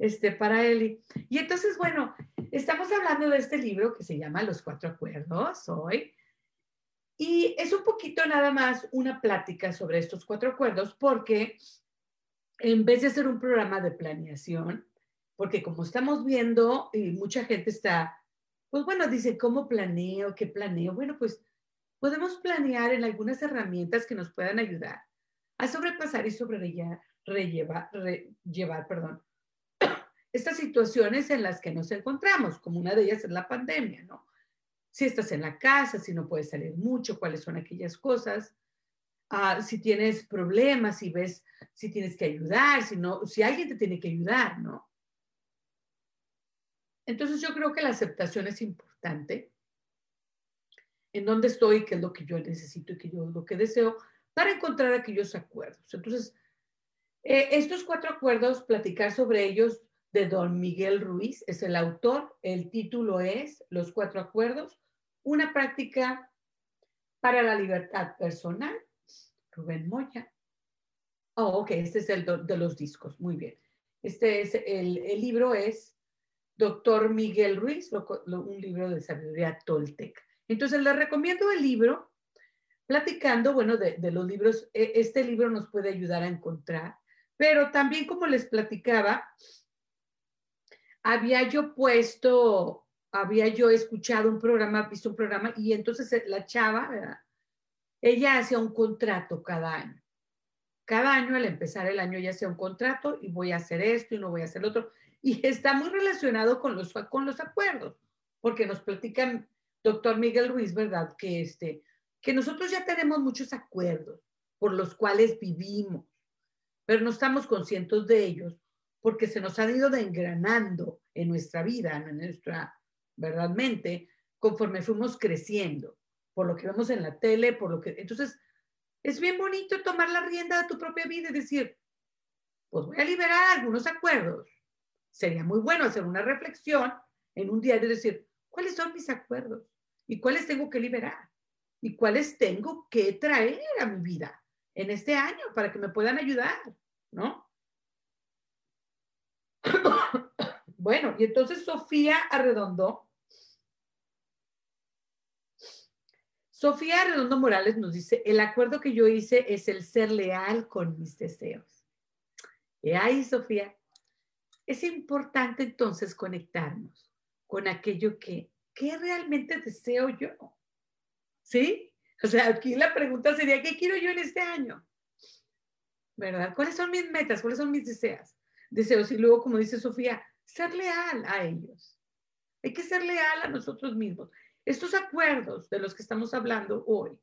este, para Eli. Y entonces, bueno, estamos hablando de este libro que se llama Los Cuatro Acuerdos hoy. Y es un poquito nada más una plática sobre estos cuatro acuerdos porque en vez de hacer un programa de planeación, porque como estamos viendo, y mucha gente está, pues bueno, dice, ¿cómo planeo? ¿Qué planeo? Bueno, pues podemos planear en algunas herramientas que nos puedan ayudar a sobrepasar y sobrellevar, rellevar, llevar, perdón, estas situaciones en las que nos encontramos, como una de ellas es la pandemia, ¿no? Si estás en la casa, si no puedes salir mucho, cuáles son aquellas cosas, ah, si tienes problemas, si ves, si tienes que ayudar, si no, si alguien te tiene que ayudar, ¿no? Entonces yo creo que la aceptación es importante. En dónde estoy, qué es lo que yo necesito y qué yo lo que deseo, para encontrar aquellos acuerdos. Entonces, eh, estos cuatro acuerdos, platicar sobre ellos, de don Miguel Ruiz, es el autor. El título es Los Cuatro Acuerdos, una práctica para la libertad personal. Rubén Moya. Oh, ok, este es el de los discos, muy bien. Este es el, libro es Doctor Miguel Ruiz, un libro de sabiduría tolteca. Entonces les recomiendo el libro, platicando, bueno, de, de los libros, e, este libro nos puede ayudar a encontrar, pero también como les platicaba, había yo puesto, había yo escuchado un programa, visto un programa, y entonces eh, la chava, ¿verdad? ella hacía un contrato cada año. Cada año, al empezar el año, ella hacía un contrato y voy a hacer esto y no voy a hacer otro. Y está muy relacionado con los, con los acuerdos, porque nos platican doctor Miguel Ruiz, ¿verdad? Que, este, que nosotros ya tenemos muchos acuerdos por los cuales vivimos, pero no estamos conscientes de ellos porque se nos han ido engranando en nuestra vida, en nuestra, verdad, mente, conforme fuimos creciendo, por lo que vemos en la tele, por lo que... Entonces, es bien bonito tomar la rienda de tu propia vida y decir, pues voy a liberar algunos acuerdos. Sería muy bueno hacer una reflexión en un diario y decir, ¿cuáles son mis acuerdos? ¿Y cuáles tengo que liberar? ¿Y cuáles tengo que traer a mi vida en este año para que me puedan ayudar? ¿No? Bueno, y entonces Sofía Arredondo, Sofía Arredondo Morales nos dice, el acuerdo que yo hice es el ser leal con mis deseos. Y ahí, Sofía, es importante entonces conectarnos con aquello que, ¿qué realmente deseo yo? ¿Sí? O sea, aquí la pregunta sería, ¿qué quiero yo en este año? ¿Verdad? ¿Cuáles son mis metas? ¿Cuáles son mis deseos? deseos y luego, como dice Sofía, ser leal a ellos. Hay que ser leal a nosotros mismos. Estos acuerdos de los que estamos hablando hoy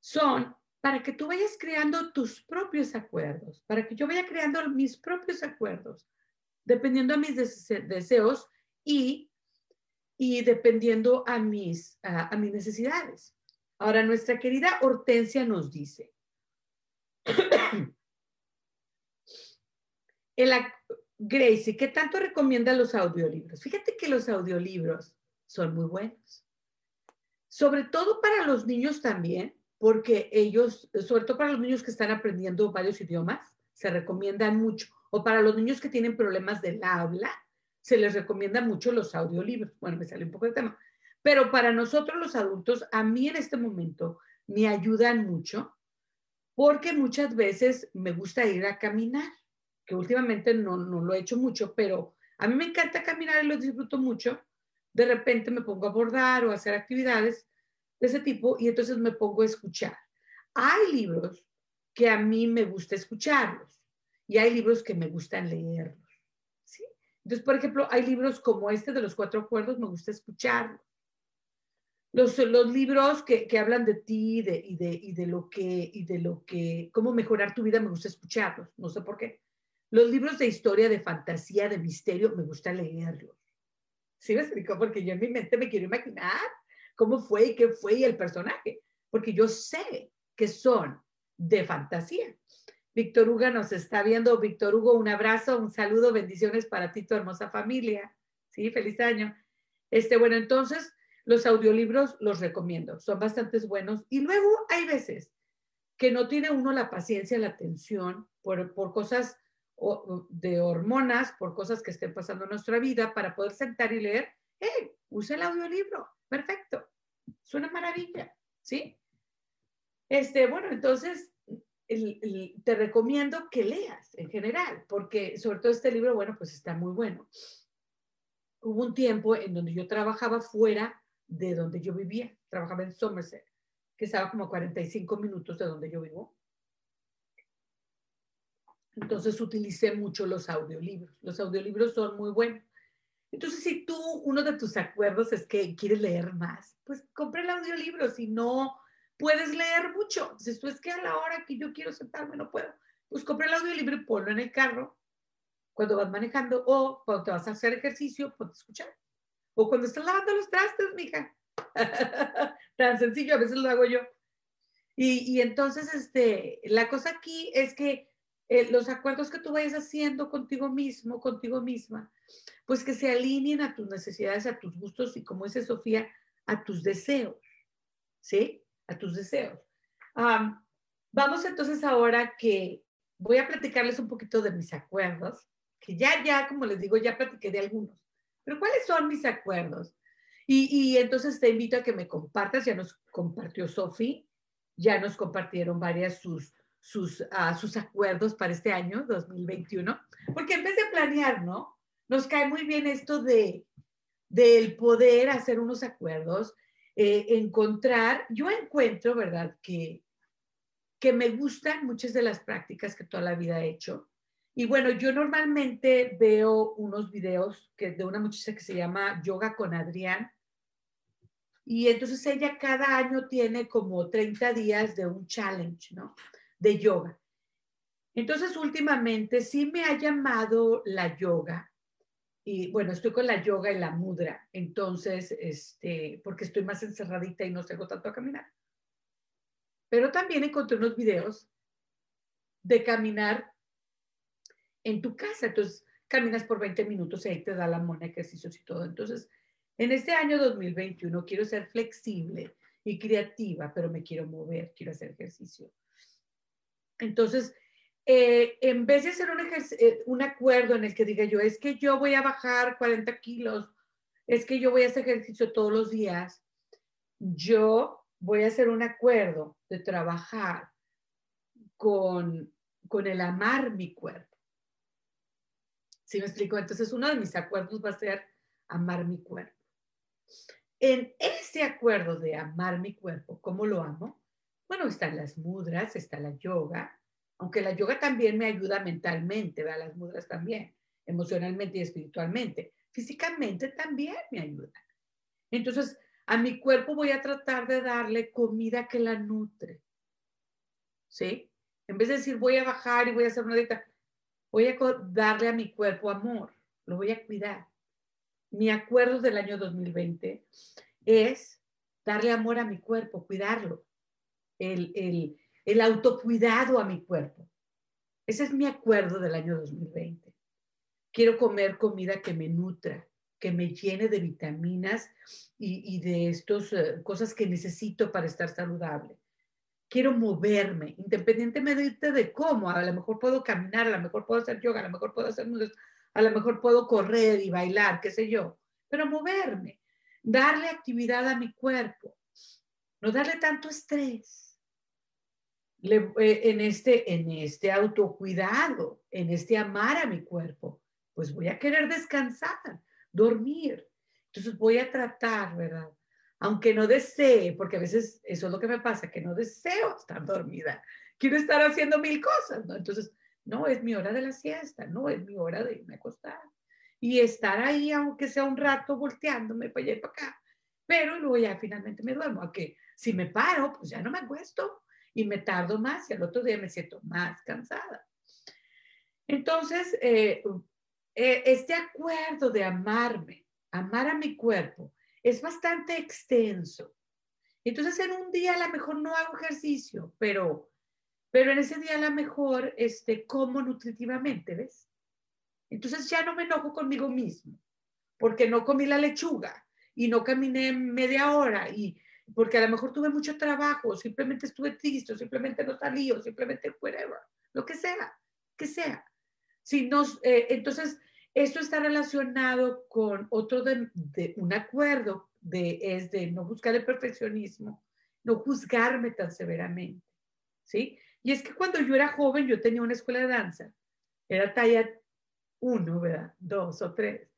son para que tú vayas creando tus propios acuerdos, para que yo vaya creando mis propios acuerdos, dependiendo a mis deseos y, y dependiendo a mis, a mis necesidades. Ahora, nuestra querida Hortensia nos dice, el, Gracie, ¿qué tanto recomienda los audiolibros? Fíjate que los audiolibros son muy buenos. Sobre todo para los niños también, porque ellos, sobre todo para los niños que están aprendiendo varios idiomas, se recomiendan mucho. O para los niños que tienen problemas del habla, se les recomienda mucho los audiolibros. Bueno, me sale un poco de tema. Pero para nosotros los adultos, a mí en este momento me ayudan mucho porque muchas veces me gusta ir a caminar que últimamente no, no lo he hecho mucho, pero a mí me encanta caminar y lo disfruto mucho. De repente me pongo a bordar o a hacer actividades de ese tipo y entonces me pongo a escuchar. Hay libros que a mí me gusta escucharlos y hay libros que me gustan leerlos. ¿sí? Entonces, por ejemplo, hay libros como este de los cuatro acuerdos, me gusta escucharlos. Los, los libros que, que, hablan de ti de, y, de, y de lo que, y de lo que, cómo mejorar tu vida, me gusta escucharlos. No sé por qué. Los libros de historia, de fantasía, de misterio, me gusta leerlos. ¿Sí me explicó? Porque yo en mi mente me quiero imaginar cómo fue y qué fue y el personaje, porque yo sé que son de fantasía. Víctor Hugo nos está viendo. Víctor Hugo, un abrazo, un saludo, bendiciones para ti, tu hermosa familia. Sí, feliz año. Este, bueno, entonces los audiolibros los recomiendo, son bastante buenos. Y luego hay veces que no tiene uno la paciencia, la atención por, por cosas de hormonas por cosas que estén pasando en nuestra vida para poder sentar y leer, ¡eh! Usa el audiolibro, perfecto, es una maravilla, ¿sí? Este, bueno, entonces te recomiendo que leas en general, porque sobre todo este libro, bueno, pues está muy bueno. Hubo un tiempo en donde yo trabajaba fuera de donde yo vivía, trabajaba en Somerset, que estaba como 45 minutos de donde yo vivo. Entonces utilicé mucho los audiolibros. Los audiolibros son muy buenos. Entonces, si tú, uno de tus acuerdos es que quieres leer más, pues compra el audiolibro. Si no puedes leer mucho, entonces tú es que a la hora que yo quiero sentarme no puedo, pues compra el audiolibro y ponlo en el carro cuando vas manejando o cuando te vas a hacer ejercicio, ponte a escuchar. O cuando estás lavando los trastes, mija. Tan sencillo, a veces lo hago yo. Y, y entonces, este, la cosa aquí es que eh, los acuerdos que tú vayas haciendo contigo mismo, contigo misma, pues que se alineen a tus necesidades, a tus gustos y como dice Sofía, a tus deseos, ¿sí? A tus deseos. vamos entonces ahora que voy a platicarles un poquito de mis acuerdos, que ya, ya, como les digo, ya platiqué de algunos, pero ¿cuáles son mis acuerdos? Y, entonces te invito a que me compartas, ya nos compartió Sofi, ya nos compartieron varias sus, sus, sus acuerdos para este año 2021, porque en vez de planear, ¿no? Nos cae muy bien esto de del poder hacer unos acuerdos, eh, encontrar, yo encuentro, ¿verdad? Que, que me gustan muchas de las prácticas que toda la vida he hecho. Y bueno, yo normalmente veo unos videos que, de una muchacha que se llama Yoga con Adrián, y entonces ella cada año tiene como 30 días de un challenge, ¿no? De yoga. Entonces últimamente sí me ha llamado la yoga. Y bueno, estoy con la yoga y la mudra. Entonces, este, porque estoy más encerradita y no salgo tanto a caminar. Pero también encontré unos videos de caminar en tu casa. Entonces, caminas por 20 minutos y ahí te da la mona ejercicios y todo. Entonces, en este año 2021 quiero ser flexible y creativa, pero me quiero mover, quiero hacer ejercicio. Entonces, eh, en vez de hacer un, eh, un acuerdo en el que diga yo, es que yo voy a bajar 40 kilos, es que yo voy a hacer ejercicio todos los días, yo voy a hacer un acuerdo de trabajar con, con el amar mi cuerpo. ¿Sí me explico? Entonces, uno de mis acuerdos va a ser amar mi cuerpo. En ese acuerdo de amar mi cuerpo, ¿cómo lo amo? Bueno, están las mudras, está la yoga, aunque la yoga también me ayuda mentalmente, ¿verdad? las mudras también, emocionalmente y espiritualmente. Físicamente también me ayuda. Entonces, a mi cuerpo voy a tratar de darle comida que la nutre. ¿Sí? En vez de decir voy a bajar y voy a hacer una dieta, voy a darle a mi cuerpo amor, lo voy a cuidar mi acuerdo del año 2020 es darle amor a mi cuerpo, cuidarlo, el, el, el autocuidado a mi cuerpo. Ese es mi acuerdo del año 2020. Quiero comer comida que me nutra, que me llene de vitaminas y, de estas eh, cosas que necesito para estar saludable. Quiero moverme, independientemente de cómo. A lo mejor puedo caminar, a lo mejor puedo hacer yoga, a lo mejor puedo hacer a lo mejor puedo correr y bailar, qué sé yo, pero moverme, darle actividad a mi cuerpo, no darle tanto estrés. Eh, en, este, en este autocuidado, en este amar a mi cuerpo, pues voy a querer descansar, dormir. Entonces voy a tratar, ¿verdad? Aunque no desee, porque a veces eso es lo que me pasa, que no deseo estar dormida. Quiero estar haciendo mil cosas, ¿no? Entonces no, es mi hora de la siesta, no, es mi hora de irme a acostar. Y estar ahí, aunque sea un rato, volteándome para allá y para acá. Pero luego ya finalmente me duermo. Aunque si me paro, pues ya no me acuesto y me tardo más y al otro día me siento más cansada. Entonces, eh, eh, este acuerdo de amarme, amar a mi cuerpo, es bastante extenso. Entonces, en un día a lo mejor no hago ejercicio, pero pero en ese día a lo mejor este, como nutritivamente, ¿ves? Entonces ya no me enojo conmigo mismo, porque no comí la lechuga y no caminé media hora y porque a lo mejor tuve mucho trabajo, simplemente estuve triste, simplemente no salí, o simplemente whatever, lo que sea, que sea. Si nos, eh, entonces, esto está relacionado con otro de, de, un acuerdo de, es de no buscar el perfeccionismo, no juzgarme tan severamente, ¿sí? Y es que cuando yo era joven, yo tenía una escuela de danza, era talla uno, ¿verdad? Dos o tres.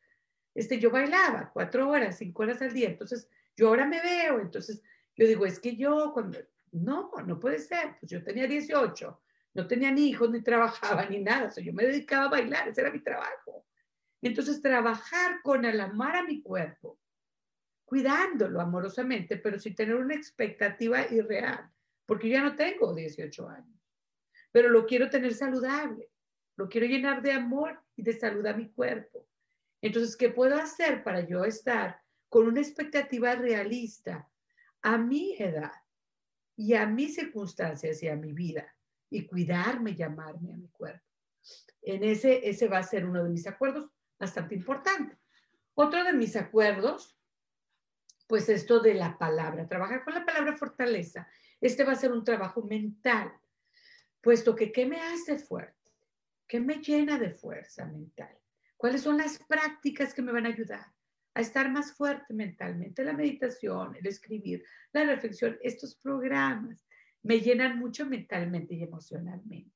Este, yo bailaba cuatro horas, cinco horas al día. Entonces, yo ahora me veo, entonces yo digo, es que yo cuando, no, no puede ser, pues yo tenía 18, no tenía ni hijos, ni trabajaba, ni nada, o sea, yo me dedicaba a bailar, ese era mi trabajo. Entonces, trabajar con el amar a mi cuerpo, cuidándolo amorosamente, pero sin tener una expectativa irreal, porque yo ya no tengo 18 años pero lo quiero tener saludable, lo quiero llenar de amor y de salud a mi cuerpo. Entonces, ¿qué puedo hacer para yo estar con una expectativa realista a mi edad y a mis circunstancias y a mi vida y cuidarme y amarme a mi cuerpo? En ese, ese va a ser uno de mis acuerdos bastante importante. Otro de mis acuerdos, pues esto de la palabra, trabajar con la palabra fortaleza. Este va a ser un trabajo mental puesto que ¿qué me hace fuerte? ¿Qué me llena de fuerza mental? ¿Cuáles son las prácticas que me van a ayudar a estar más fuerte mentalmente. La meditación, el escribir, la reflexión, estos programas me llenan mucho mentalmente y emocionalmente.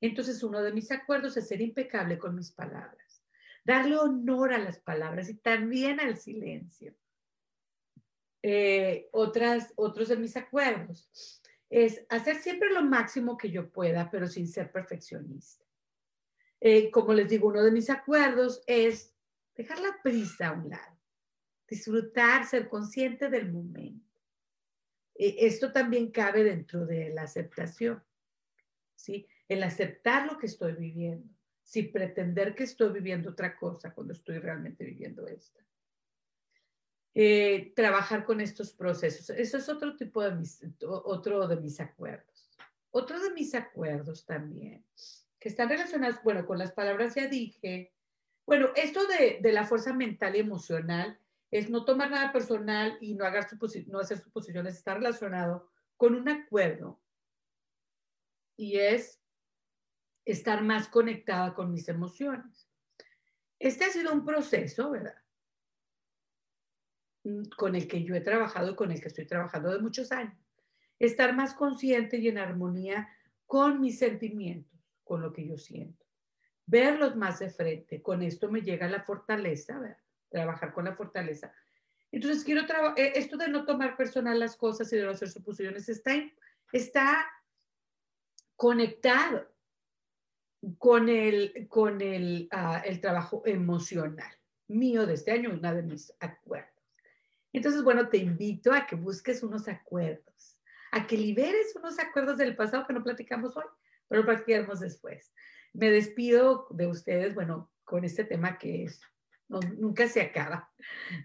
Entonces, uno de mis acuerdos es ser impecable con mis palabras, darle honor a las palabras y también al silencio. Eh, otros de mis acuerdos es hacer siempre lo máximo que yo pueda, pero sin ser perfeccionista. Eh, como les digo, uno de mis acuerdos es dejar la prisa a un lado, disfrutar, ser consciente del momento. Eh, esto también cabe dentro de la aceptación, ¿sí? El aceptar lo que estoy viviendo, sin pretender que estoy viviendo otra cosa cuando estoy realmente viviendo esta. Eh, trabajar con estos procesos. Eso es otro tipo de mis, otro de mis acuerdos. Otro de mis acuerdos también, que están relacionados, bueno, con las palabras ya dije. Bueno, esto de, de la fuerza mental y emocional es no tomar nada personal y no, hacer, suposiciones, está relacionado con un acuerdo y es estar más conectada con mis emociones. Este ha sido un proceso, ¿verdad? Mm, con el que yo he trabajado y con el que estoy trabajando de muchos años. Estar más consciente y en armonía con mis sentimientos, con lo que yo siento. Verlos más de frente. Con esto me llega la fortaleza, ¿verdad? Trabajar con la fortaleza. Entonces, quiero eh, esto de no tomar personal las cosas y de no hacer suposiciones está, está conectado con el, con el, ah, el trabajo emocional mío de este año, una de mis acuerdos. Entonces, bueno, te invito a que busques unos acuerdos, a que liberes unos acuerdos del pasado que no platicamos hoy, pero platicaremos después. Me despido de ustedes, bueno, con este tema que es, nunca se acaba,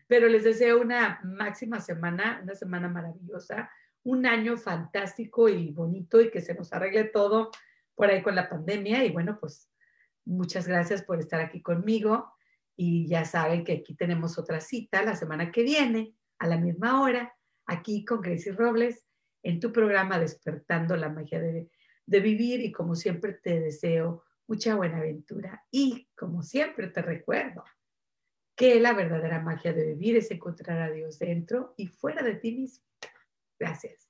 pero les deseo una máxima semana, una semana maravillosa, un año fantástico y bonito y que se nos arregle todo por ahí con la pandemia. Y bueno, pues muchas gracias por estar aquí conmigo. Y ya saben que aquí tenemos otra cita la semana que viene, a la misma hora, aquí con Gracie Robles, en tu programa Despertando la Magia de, de Vivir. Y como siempre te deseo mucha buena aventura. Y como siempre te recuerdo que la verdadera magia de vivir es encontrar a Dios dentro y fuera de ti mismo. Gracias.